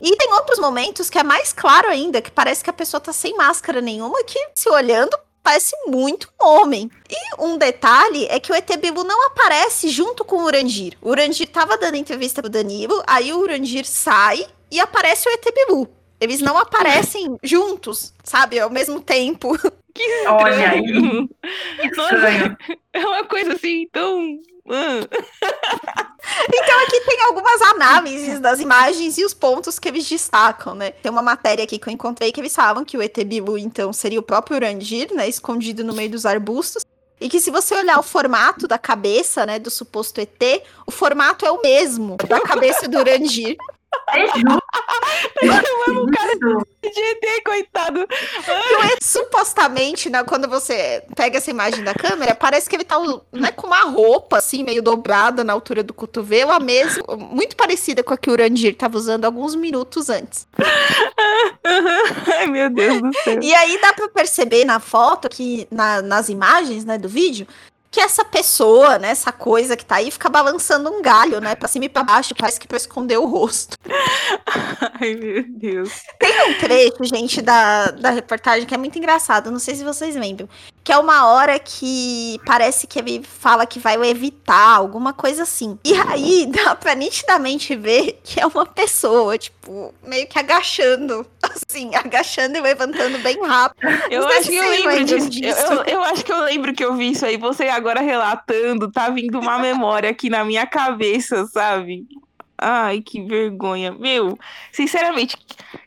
e tem outros momentos que é mais claro ainda, que parece que a pessoa tá sem máscara nenhuma, que se olhando parece muito um homem. E um detalhe é que o ET Bilu não aparece junto com o Urandir. O Urandir tava dando entrevista pro Danilo, aí o Urandir sai e aparece o ET Bilu. Eles não aparecem juntos, sabe, ao mesmo tempo. que Olha aí. estranho. Que Nossa. estranho. É uma coisa assim tão. (laughs) Então aqui tem algumas análises das imagens e os pontos que eles destacam, né? Tem uma matéria aqui que eu encontrei que eles falavam que o ET Bilu, então, seria o próprio Urandir, né? Escondido no meio dos arbustos. E que se você olhar o formato da cabeça, né, do suposto ET, o formato é o mesmo da cabeça do Urandir. É justo. Isso. De ET, coitado. Então, é, supostamente, né, quando você pega essa imagem da câmera, parece que ele tá né, com uma roupa, assim, meio dobrada na altura do cotovelo, a mesma, muito parecida com a que o Urandir tava usando alguns minutos antes. Ai, meu Deus do céu. E aí dá pra perceber na foto, que na- nas imagens, né, do vídeo, que essa pessoa, né, essa coisa que tá aí, fica balançando um galho, né, pra cima e pra baixo, parece que pra esconder o rosto. (laughs) Ai, meu Deus. Tem um trecho, gente, da, da reportagem que é muito engraçado, não sei se vocês lembram, que é uma hora que parece que ele fala que vai evitar, alguma coisa assim. E aí (laughs) dá pra nitidamente ver que é uma pessoa, tipo, meio que agachando, (laughs) assim, agachando e levantando bem rápido. Eu acho que eu lembro disso. disso. Eu, eu acho que eu lembro que eu vi isso aí. Você agora relatando, tá vindo uma memória aqui na minha cabeça, sabe? Ai, que vergonha. Meu, sinceramente,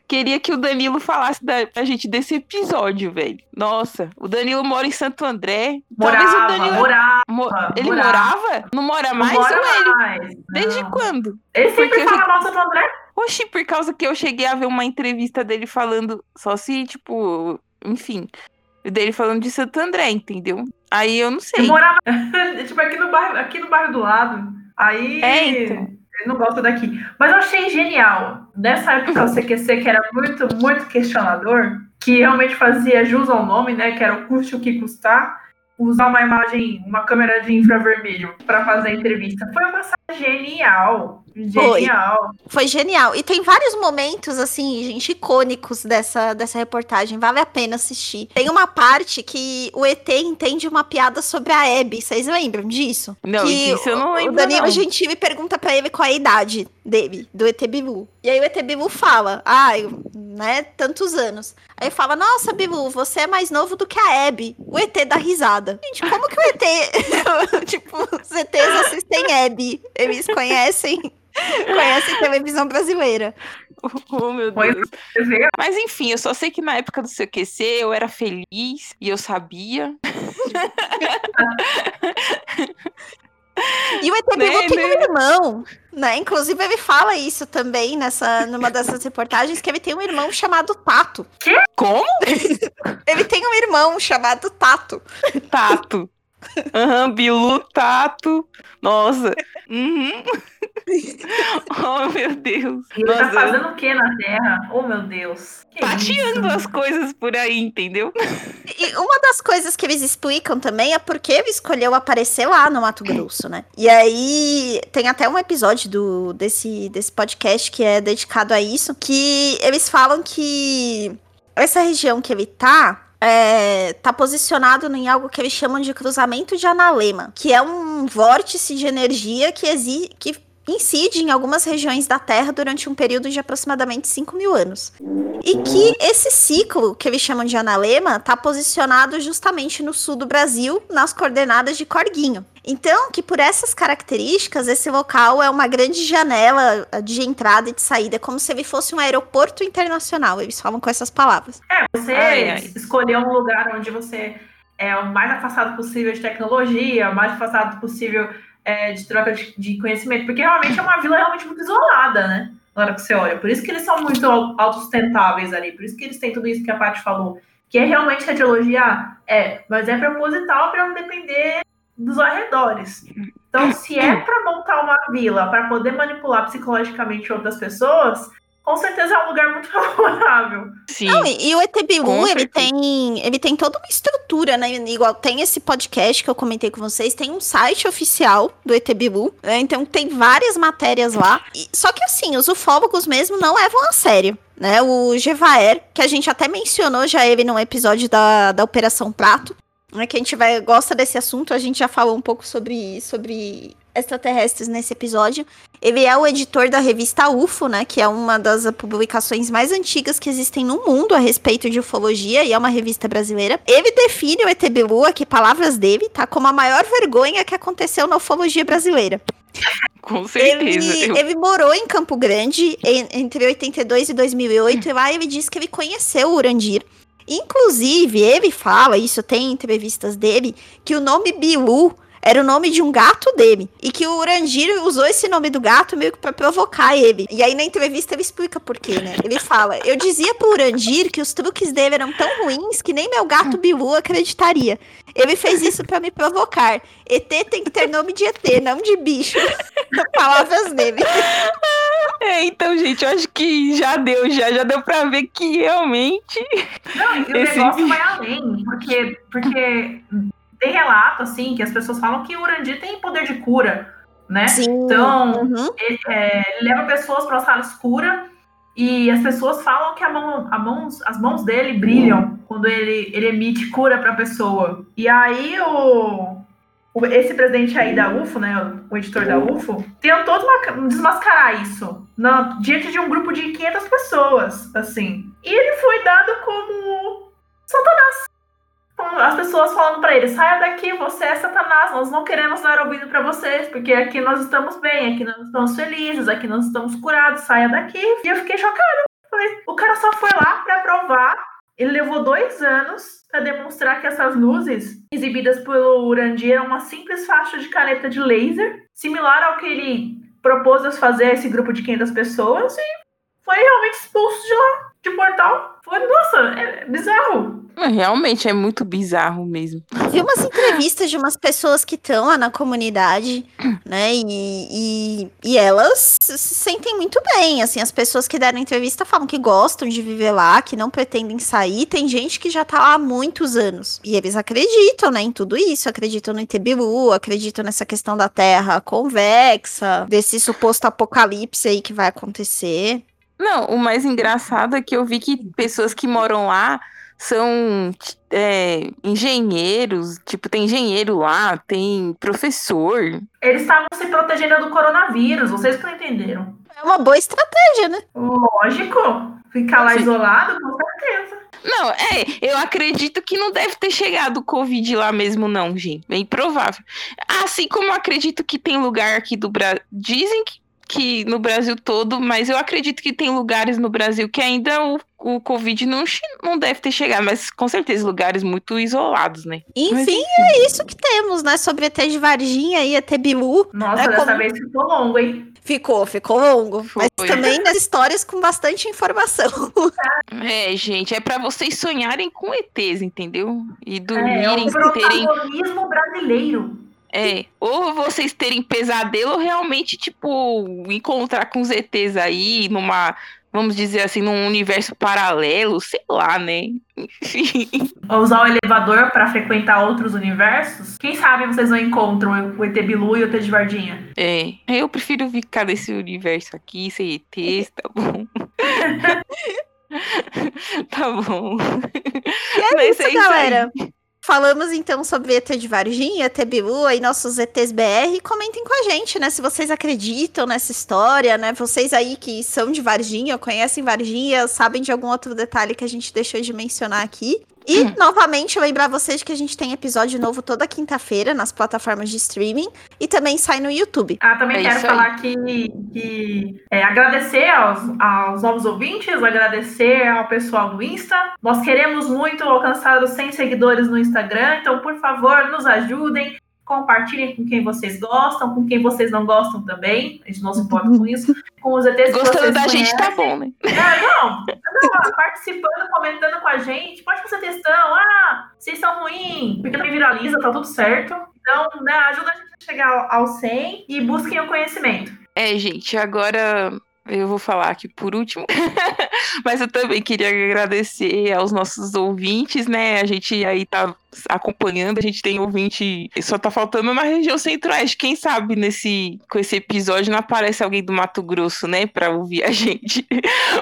queria que o Danilo falasse da, pra gente desse episódio, velho. Nossa, o Danilo mora em Santo André. Talvez o Morava, Danilo. morava. mo- ele morava. morava? Não mora Não mais mora ou ele? mais. Desde Não. quando? Ele sempre Porque eu fala mal do Santo André. Oxi, por causa que eu cheguei a ver uma entrevista dele falando, só se, tipo, enfim, dele falando de Santo André, entendeu? Aí eu não Eu sei. morava (laughs) tipo, aqui, no bairro, aqui no bairro do lado. Aí É, então. Ele não gosta daqui. Mas eu achei genial. Nessa época o CQC, que era muito, muito questionador, que realmente fazia jus ao nome, né? Que era o custe o que custar. usar uma imagem, uma câmera de infravermelho para fazer a entrevista. Foi uma sala genial. Genial. Foi. Foi genial. E tem vários momentos, assim, gente, icônicos dessa, dessa reportagem. Vale a pena assistir. Tem uma parte que o ET entende uma piada sobre a Abby. Vocês lembram disso? Não, que isso eu não lembro. O Danilo não. Gentili pergunta pra ele qual é a idade dele, do ET Bilu. E aí o ET Bilu fala, ah, eu, né, tantos anos. Aí fala, nossa, Bilu, você é mais novo do que a Abby. O ET dá risada. Gente, como que o ET... (laughs) tipo, os ETs assistem Abby. Eles conhecem... Conhecem televisão brasileira. (laughs) Oh, meu Deus. Mas enfim, eu só sei que na época do CQC eu era feliz e eu sabia. (laughs) E o ET Né, Bilu tem um né? irmão, né? Inclusive ele fala isso também nessa numa dessas reportagens que ele tem um irmão chamado Tato. Como? (laughs) Ele tem um irmão chamado Tato. Tato. Aham, Bilu, Tato. Nossa. Uhum. (laughs) Oh, meu Deus. E ele tá fazendo o que na Terra? Oh, meu Deus. Que tateando isso? as coisas por aí, entendeu? E uma das coisas que eles explicam também é porque ele escolheu aparecer lá no Mato Grosso, né? E aí tem até um episódio do, desse, desse podcast que é dedicado a isso, que eles falam que essa região que ele tá. É, tá posicionado em algo que eles chamam de cruzamento de analema, que é um vórtice de energia que, exi que incide em algumas regiões da Terra durante um período de aproximadamente 5 mil anos. E que esse ciclo, que eles chamam de analema, está posicionado justamente no sul do Brasil, nas coordenadas de Corguinho. Então, que por essas características, esse local é uma grande janela de entrada e de saída, como se ele fosse um aeroporto internacional. Eles falam com essas palavras. Você Ai, ai. escolher um lugar onde você é o mais afastado possível de tecnologia, o mais afastado possível é, de troca de, de conhecimento, porque realmente é uma vila realmente muito isolada, né? Na hora que você olha. Por isso que eles são muito au- autossustentáveis ali, por isso que eles têm tudo isso que a Paty falou. Que é realmente radiologia, é, mas é proposital para não depender dos arredores. Então, se é para montar uma vila para poder manipular psicologicamente outras pessoas, com certeza é um lugar muito (laughs) favorável. Sim. Não, e, e o ET Bilu, Com ele tem, ele tem toda uma estrutura, né? Igual tem esse podcast que eu comentei com vocês, tem um site oficial do ET Bilu, né? Então tem várias matérias lá. E- só que assim, os ufólogos mesmo não levam a sério. Né, o Gevaer, que a gente até mencionou já ele num episódio da, da Operação Prato, né, que a gente vai, gosta desse assunto, a gente já falou um pouco sobre, sobre extraterrestres nesse episódio. Ele é o editor da revista UFO, né? Que é uma das publicações mais antigas que existem no mundo a respeito de ufologia e é uma revista brasileira. Ele define o ET Bilu, aqui palavras dele, tá? Como a maior vergonha que aconteceu na ufologia brasileira. Com certeza. Ele, Eu- ele morou em Campo Grande entre 82 e 2008 e lá ele disse que ele conheceu o Urandir. Inclusive, ele fala, isso tem entrevistas dele, que o nome Bilu era o nome de um gato dele. E que o Urandir usou esse nome do gato meio que pra provocar ele. E aí na entrevista ele explica por quê, né? Ele fala: Eu dizia pro Urandir que os truques dele eram tão ruins que nem meu gato Bilu acreditaria. Ele fez isso pra me provocar. ET tem que ter nome de ET, não de bicho. (laughs) Palavras dele. É, então, gente, eu acho que já deu, já, já deu pra ver que realmente. Não, e o Esse- negócio vai além, porque, porque tem relato, assim, que as pessoas falam que o Urandir tem poder de cura, né? Sim. Então, Uhum. ele, é, ele leva pessoas para uma sala escura e as pessoas falam que a mão, a mãos, as mãos dele brilham quando ele, ele emite cura para a pessoa. E aí o, o- esse presidente aí da UFO, né, o editor da UFO, tentou desma- desmascarar isso na- diante de um grupo de 500 pessoas, assim. E ele foi dado como Satanás. As pessoas falando pra ele, saia daqui, você é Satanás, nós não queremos dar ouvido pra vocês, porque aqui nós estamos bem, aqui nós estamos felizes, aqui nós estamos curados, saia daqui. E eu fiquei chocada. Falei, o cara só foi lá pra provar. Ele levou dois anos pra demonstrar que essas luzes exibidas pelo Urandir eram uma simples faixa de caneta de laser, similar ao que ele propôs fazer a esse grupo de 500 pessoas, e foi realmente expulso de lá. de portal. Foi, nossa, é bizarro. Realmente é muito bizarro mesmo. Vi umas entrevistas de umas pessoas que estão lá na comunidade, (clears throat) né? E, e, e, elas se sentem muito bem. Assim, as pessoas que deram entrevista falam que gostam de viver lá, que não pretendem sair. Tem gente que já tá lá há muitos anos. E eles acreditam, né, em tudo isso. Acreditam no Itebilu, acreditam nessa questão da Terra convexa, desse suposto apocalipse aí que vai acontecer. Não, o mais engraçado é que eu vi que pessoas que moram lá são é, engenheiros, tipo, tem engenheiro lá, tem professor. Eles estavam se protegendo do coronavírus, vocês que não entenderam. É uma boa estratégia, né? Lógico. Ficar lá Sim. isolado, com certeza. Não, é, eu acredito que não deve ter chegado o Covid lá mesmo, não, gente. É improvável. Assim como eu acredito que tem lugar aqui do Brasil. Dizem que que no Brasil todo, mas eu acredito que tem lugares no Brasil que ainda o, o Covid não, não deve ter chegado, mas com certeza lugares muito isolados, né? Enfim, mas, enfim. é isso que temos, né? Sobre ET de Varginha e ET Bilu. Nossa, né? dessa Como... vez ficou longo, hein? Ficou, ficou longo. Foi. Mas também (laughs) nas histórias com bastante informação. É, gente, é para vocês sonharem com ETs, entendeu? E dormirem, é, é um terem. brasileiro. É, ou vocês terem pesadelo ou realmente, tipo, encontrar com os ETs aí numa, vamos dizer assim, num universo paralelo, sei lá, né? (laughs) Enfim. Ou usar o elevador para frequentar outros universos. Quem sabe vocês não encontram o ET Bilu e o ET de Vardinha. É, eu prefiro ficar nesse universo aqui, sem ETs, tá bom? (laughs) (laughs) tá bom. E é Mas isso, é isso galera. Aí. Falamos então sobre ET de Varginha, Bilu, aí nossos ETs BR. Comentem com a gente, né? Se vocês acreditam nessa história, né? Vocês aí que são de Varginha, conhecem Varginha, sabem de algum outro detalhe que a gente deixou de mencionar aqui. E, hum. novamente, lembrar vocês que a gente tem episódio novo toda quinta-feira nas plataformas de streaming e também sai no YouTube. Ah, também é quero falar que, que é, agradecer aos, aos novos ouvintes, agradecer ao pessoal do Insta. Nós queremos muito alcançar os 100 seguidores no Instagram, então, por favor, nos ajudem compartilhem com quem vocês gostam, com quem vocês não gostam também. A gente não se importa com isso. Com os ETs Gostando que vocês da conhecem. gente tá bom, né? É, não, não, participando, comentando com a gente. Pode fazer questão. Ah, vocês são ruins, porque também viraliza, tá tudo certo. Então, né, ajuda a gente a chegar ao 100 e busquem o conhecimento. É, gente, agora eu vou falar aqui por último, (laughs) mas eu também queria agradecer aos nossos ouvintes, né? A gente aí tá acompanhando, a gente tem ouvinte, só tá faltando na região centro-oeste. Quem sabe nesse com esse episódio não aparece alguém do Mato Grosso, né, para ouvir a (laughs) gente.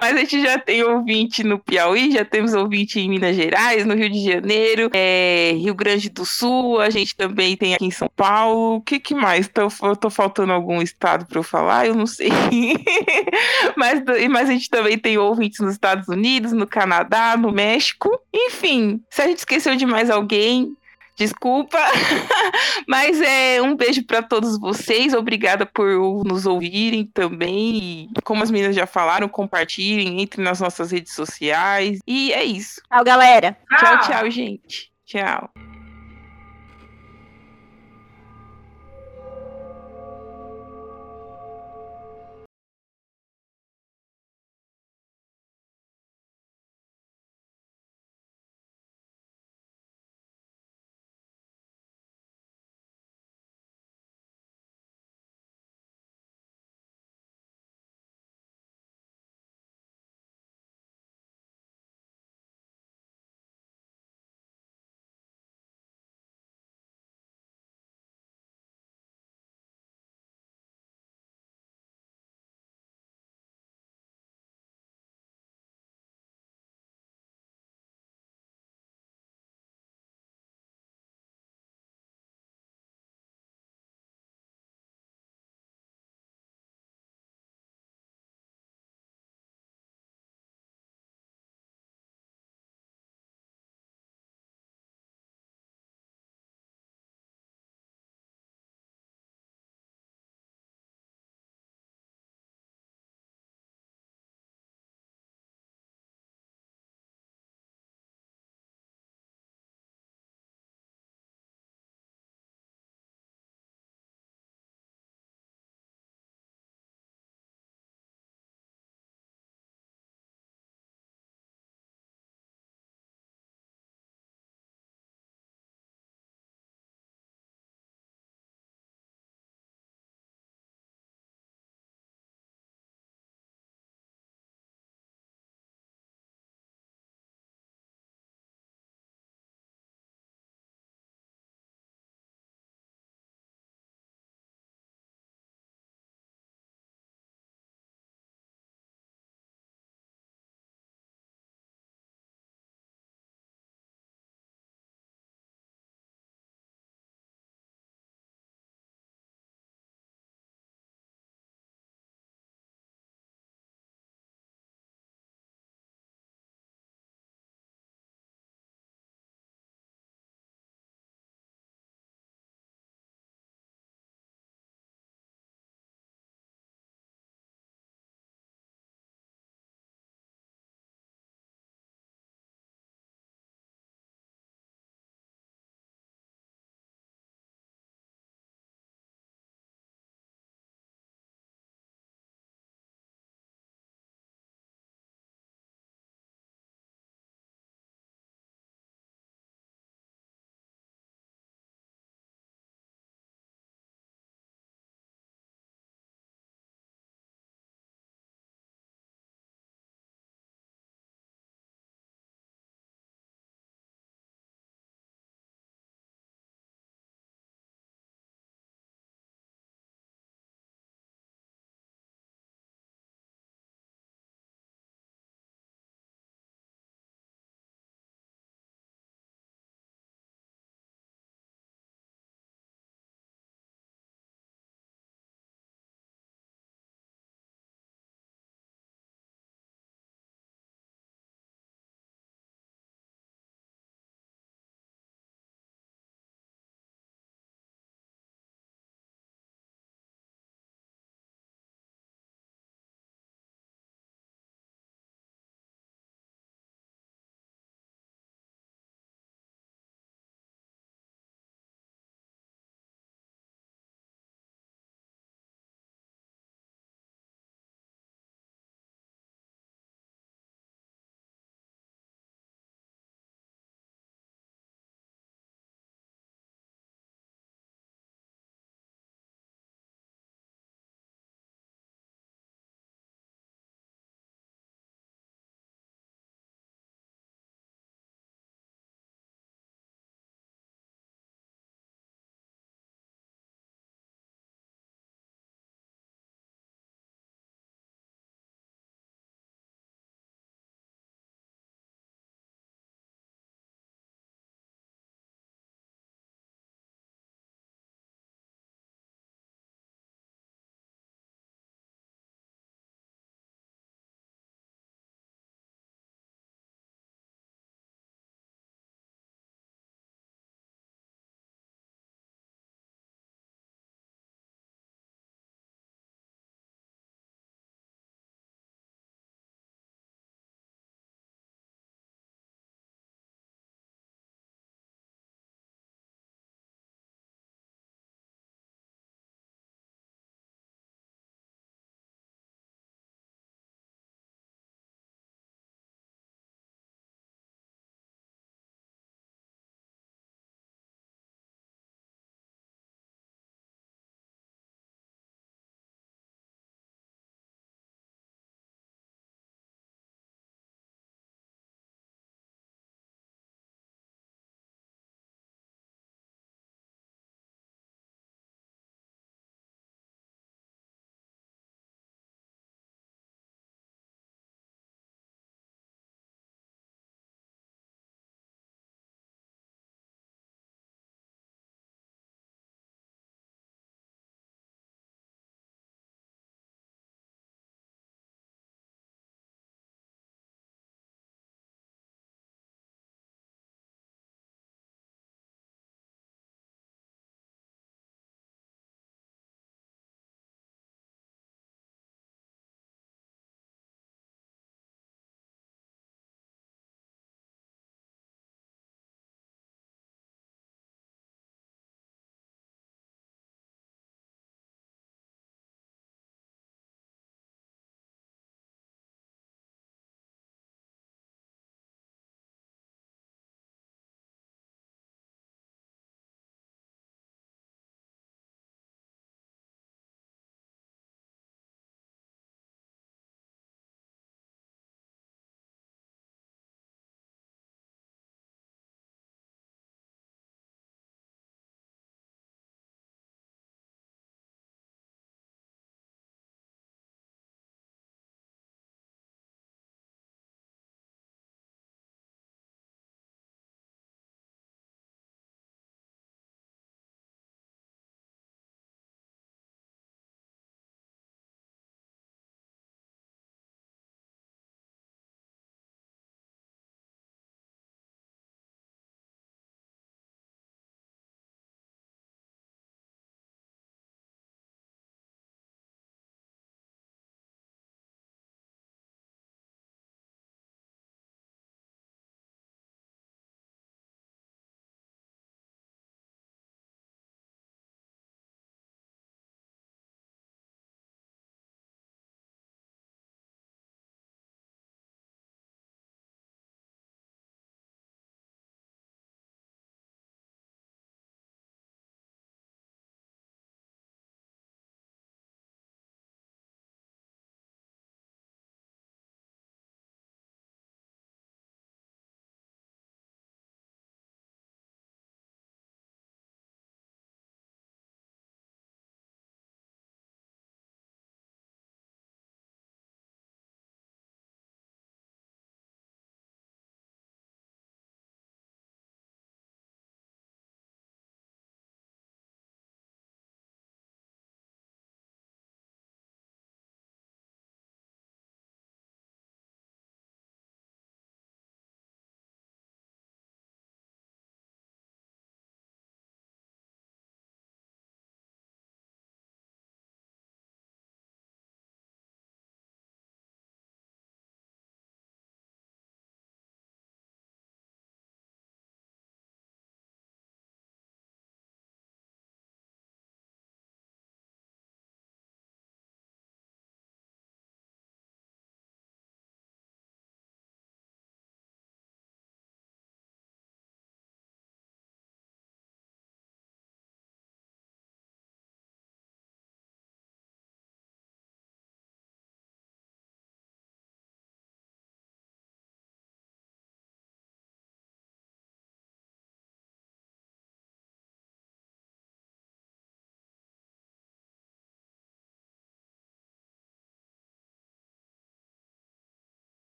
Mas a gente já tem ouvinte no Piauí, já temos ouvinte em Minas Gerais, no Rio de Janeiro, é, Rio Grande do Sul, a gente também tem aqui em São Paulo. O que que mais? Tô, tô faltando algum estado para eu falar? Eu não sei. (laughs) mas, mas a gente também tem ouvintes nos Estados Unidos, no Canadá, no México. Enfim, se a gente esqueceu de mais alguém alguém. Desculpa, (laughs) mas é um beijo para todos vocês. Obrigada por nos ouvirem também. E, como as meninas já falaram, compartilhem, entrem nas nossas redes sociais. E é isso. Tchau, galera. Tchau, tchau, gente. Tchau.